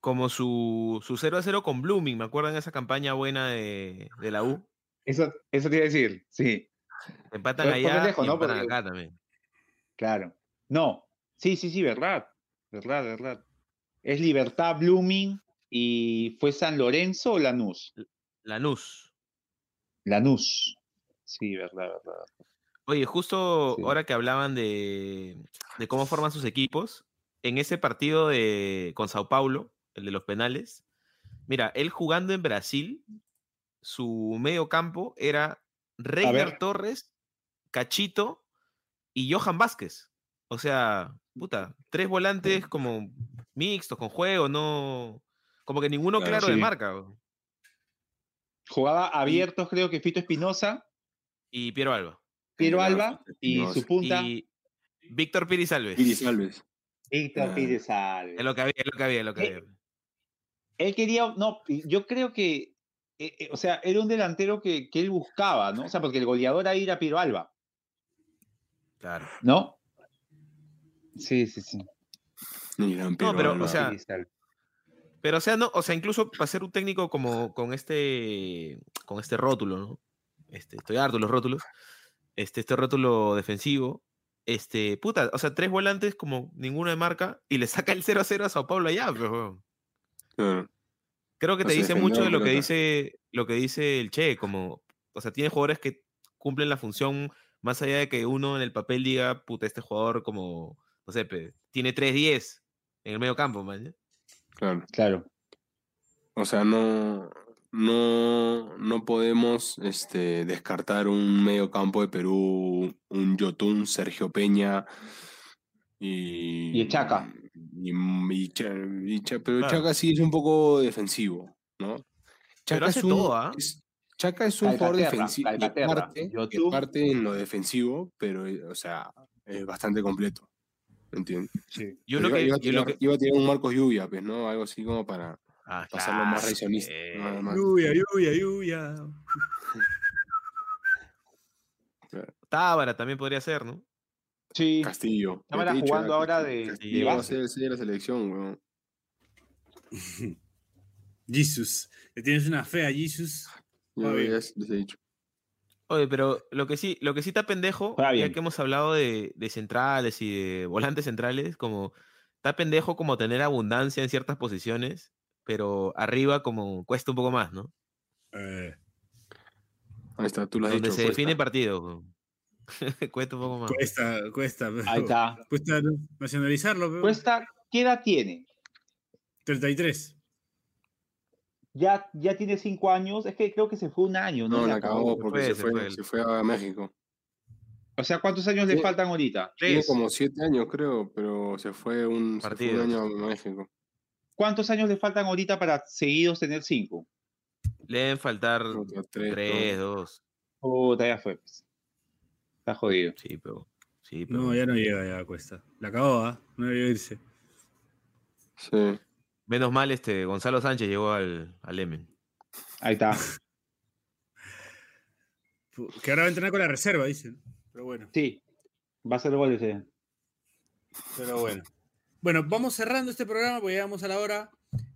Como su, su 0 a 0 con Blooming, ¿me acuerdan esa campaña buena de, de la U? Eso, eso te iba a decir, sí, Empatan allá y ¿no? empatan Porque- acá también. Claro. No, sí, sí, sí, verdad. Verdad, verdad. Es Libertad Blooming y fue San Lorenzo o Lanús. Lanús. Lanús. Sí, verdad, verdad. Oye, justo Sí. ahora que hablaban de, de cómo forman sus equipos, en ese partido de, con Sao Paulo, el de los penales, mira, él jugando en Brasil, su medio campo era Reiner. Torres, Cachito y Johan Vázquez. O sea, puta, tres volantes como mixtos, con juego, no. Como que ninguno Claro, claro de marca. Jugaba abiertos, creo que Fito Espinosa, Y Piero Alba. Piero Alba y su punta, Y Víctor Pires Alves. Iris Alves. Víctor Ah. Pires Alves. Es lo que había, es lo que había, es lo que Eh, había. Él quería, no, yo creo que, eh, eh, o sea, era un delantero que, que él buscaba, ¿no? O sea, porque el goleador ahí era Piero Alba, Claro. ¿no? Sí, sí, sí. Piero pero, o sea. Pero, o sea, no, o sea, incluso para ser un técnico como con este, con este rótulo, ¿no? Este, estoy harto de los rótulos. Este, este rótulo defensivo. Este, puta, o sea, tres volantes como ninguno de marca y le saca el 0 a 0 a Sao Paulo allá, pues. Creo que No te dice mucho de lo que dice, lo que dice el Che, como, o sea, tiene jugadores que cumplen la función más allá de que uno en el papel diga, puta, este jugador como, no sé, tiene 3-10 en el medio campo, man. ¿ya? Claro. Claro. O sea, no, no, no podemos este, descartar un medio campo de Perú, un Yotun, Sergio Peña y. Y el Chaca. Y, y pero Claro. Chaca sí es un poco defensivo, ¿no? Pero Chaca hace es un, todo, ¿ah? es- Chaca es un jugador defensivo que parte, que Yotun. parte en lo defensivo, pero, o sea, es bastante completo. ¿Entiendes? Sí. Y Pero uno iba, que, iba a tirar, que- iba a tirar un Marcos Lluvia, pues, ¿no? Algo así como para Ah, pasarlo más reaccionista. eh, más. Lluvia, lluvia, lluvia. Tábara también podría ser, ¿no? Sí. Castillo. Tábara dicho, jugando ahora de- Castillo va a ser el de la selección, weón. Jesus. Le tienes una fe a Jesus. Yo Está bien. ya les he dicho. Oye, pero lo que sí, lo que sí está pendejo, Juega ya que hemos hablado de, de centrales y de volantes centrales, como está pendejo como tener abundancia en ciertas posiciones, pero arriba como cuesta un poco más, ¿no? Eh, Ahí está, tú lo has Donde dicho. se cuesta. define partido. cuesta un poco más. cuesta, cuesta. pero- Ahí está. Cuesta nacionalizarlo. pero- Cuesta, ¿qué edad tiene? 33. Ya, ya tiene cinco años. Es que creo que se fue un año, ¿no? No, Se la acabó porque fue, se, se fue, fue. se fue a México. O sea, ¿cuántos años le faltan ahorita? Tiene Tres. como siete años, creo, pero se fue un, se fue un Partidos. año a México. ¿Cuántos años le faltan ahorita para seguidos tener cinco? Le deben faltar tres, tres, ¿no? dos. Puta, ya fue. pues. Está jodido. Sí, pero. Sí, pero. No, ya no llega, ya cuesta. La acabó, ¿ah? No debió irse. Sí. Menos mal, este Gonzalo Sánchez llegó al, al Emen. Ahí está. Que ahora va a entrenar con la reserva, dicen. Pero bueno, Sí. Va a ser goles. eh. pero bueno. Bueno, vamos cerrando este programa porque llegamos a la hora.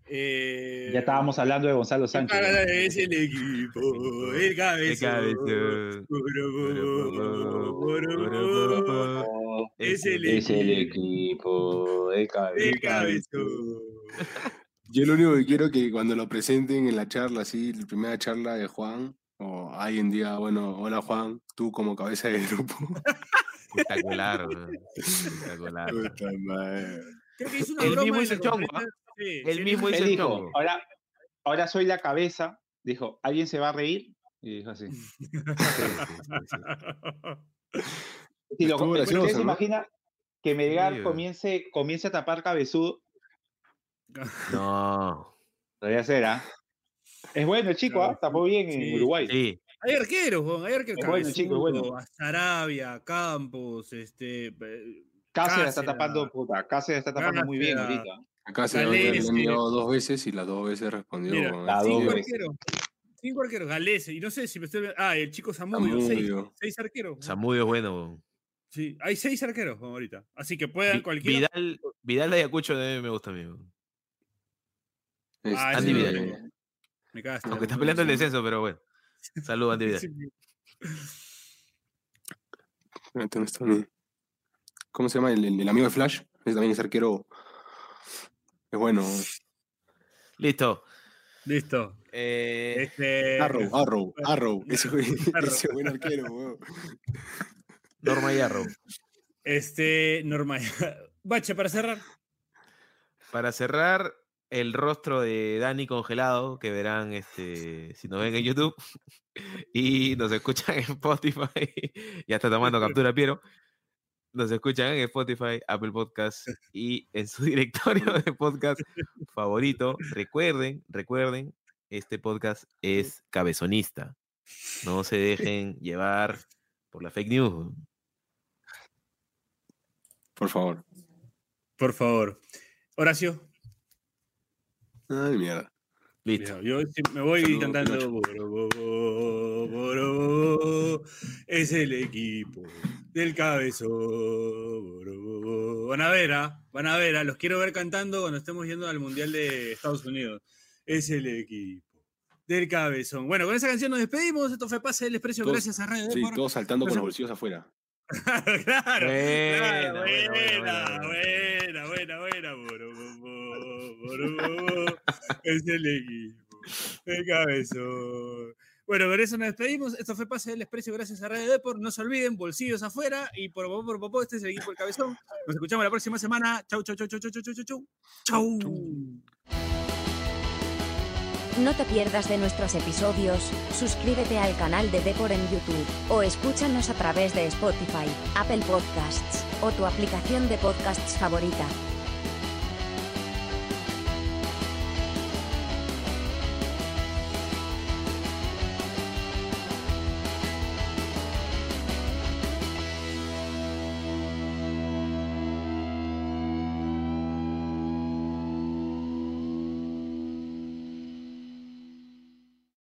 Eh, Ya estábamos hablando de Gonzalo Sánchez. ¿no? Es el equipo, el cabezón. cabezón. Es el Es el equipo, el cabeza. el cabezón. Yo lo único que quiero es que cuando lo presenten en la charla, así, la primera charla de Juan, o alguien diga, bueno, hola Juan, tú como cabeza del grupo. Espectacular. Espectacular. Creo que hizo una El broma mismo hizo el chongo, conferencia- sí, El sí, mismo dijo- hizo el chongo. ahora, ahora soy la cabeza. Dijo, ¿alguien se va a reír? Y dijo así. Sí, sí, Y lo, Estuvo ¿Ustedes gracioso, se ¿no? imagina que Melgar Sí, comience, comience a tapar cabezudo? No. Podría ser, ¿ah? Es bueno el chico, ¿ah? Tapó bien en Uruguay. Sí. Hay arqueros, Juan, hay arqueros. Es bueno, chico, es bueno. Sarabia, Campos, este. eh, Cáceres está Cáceres. tapando, puta, Cáceres está tapando muy bien Cáceres. ahorita. Acá se le han dos veces y las dos veces respondió. Mira, con la el Cinco dos veces. arqueros. Cinco arqueros, Galese. Y no sé si me estoy. Ah, el chico Zamudio. Seis, Zamudio. seis arqueros. Samudio es bueno. Sí, hay seis arqueros ahorita. Así que puedan Vi- cualquiera. Vidal, Vidal de Ayacucho de me gusta a mí. Ah, Andy Vidal. me- Me cagaste. Aunque está peleando el descenso, pero bueno. Saludos, Andy Vidal. Sí, Espérate, ¿dónde está mi- ¿Cómo se llama? El, el- el amigo de Flash. Ese también es arquero. Es bueno. Listo. Listo. Eh, Este. Arrow, Arrow, Arrow. Ese, ese buen arquero, weón. Norma Yarrow. Este. Normal. Bache, para cerrar. Para cerrar, el rostro de Dani congelado, que verán este, si nos ven en YouTube y nos escuchan en Spotify. ya está tomando captura, Piero. Nos escuchan en Spotify, Apple Podcast y en su directorio de podcast favorito. Recuerden, recuerden, este podcast es cabezonista. No se dejen llevar por la fake news. Por favor. Por favor. Horacio. Ay, mierda. Listo. Mira, Yo me voy cantando. Boro, boro, boro, es el equipo del cabezón. boro, boro. Van a ver, ¿ah? van a ver, ¿ah? los quiero ver cantando cuando estemos yendo al Mundial de Estados Unidos. Es el equipo del cabezón. Bueno, con esa canción nos despedimos. Esto fue Pase del Desprecio. Todos- Gracias a Radio Sí, Depor. todos saltando con los bolsillos afuera. claro, claro, Buena, claro, buena, buena, buena, buena, buena, es el equipo, el cabezón. Bueno, con eso nos despedimos. Esto fue Pase del Desprecio gracias a Radio Deport. No se olviden, bolsillos afuera y por popó, por popó, este es el equipo del cabezón. Nos escuchamos la próxima semana. Chau, chau, chau, chau, chau, chau, chau, chau. Chau. No te pierdas de nuestros episodios, suscríbete al canal de Depor en YouTube, o escúchanos a través de Spotify, Apple Podcasts, o tu aplicación de podcasts favorita.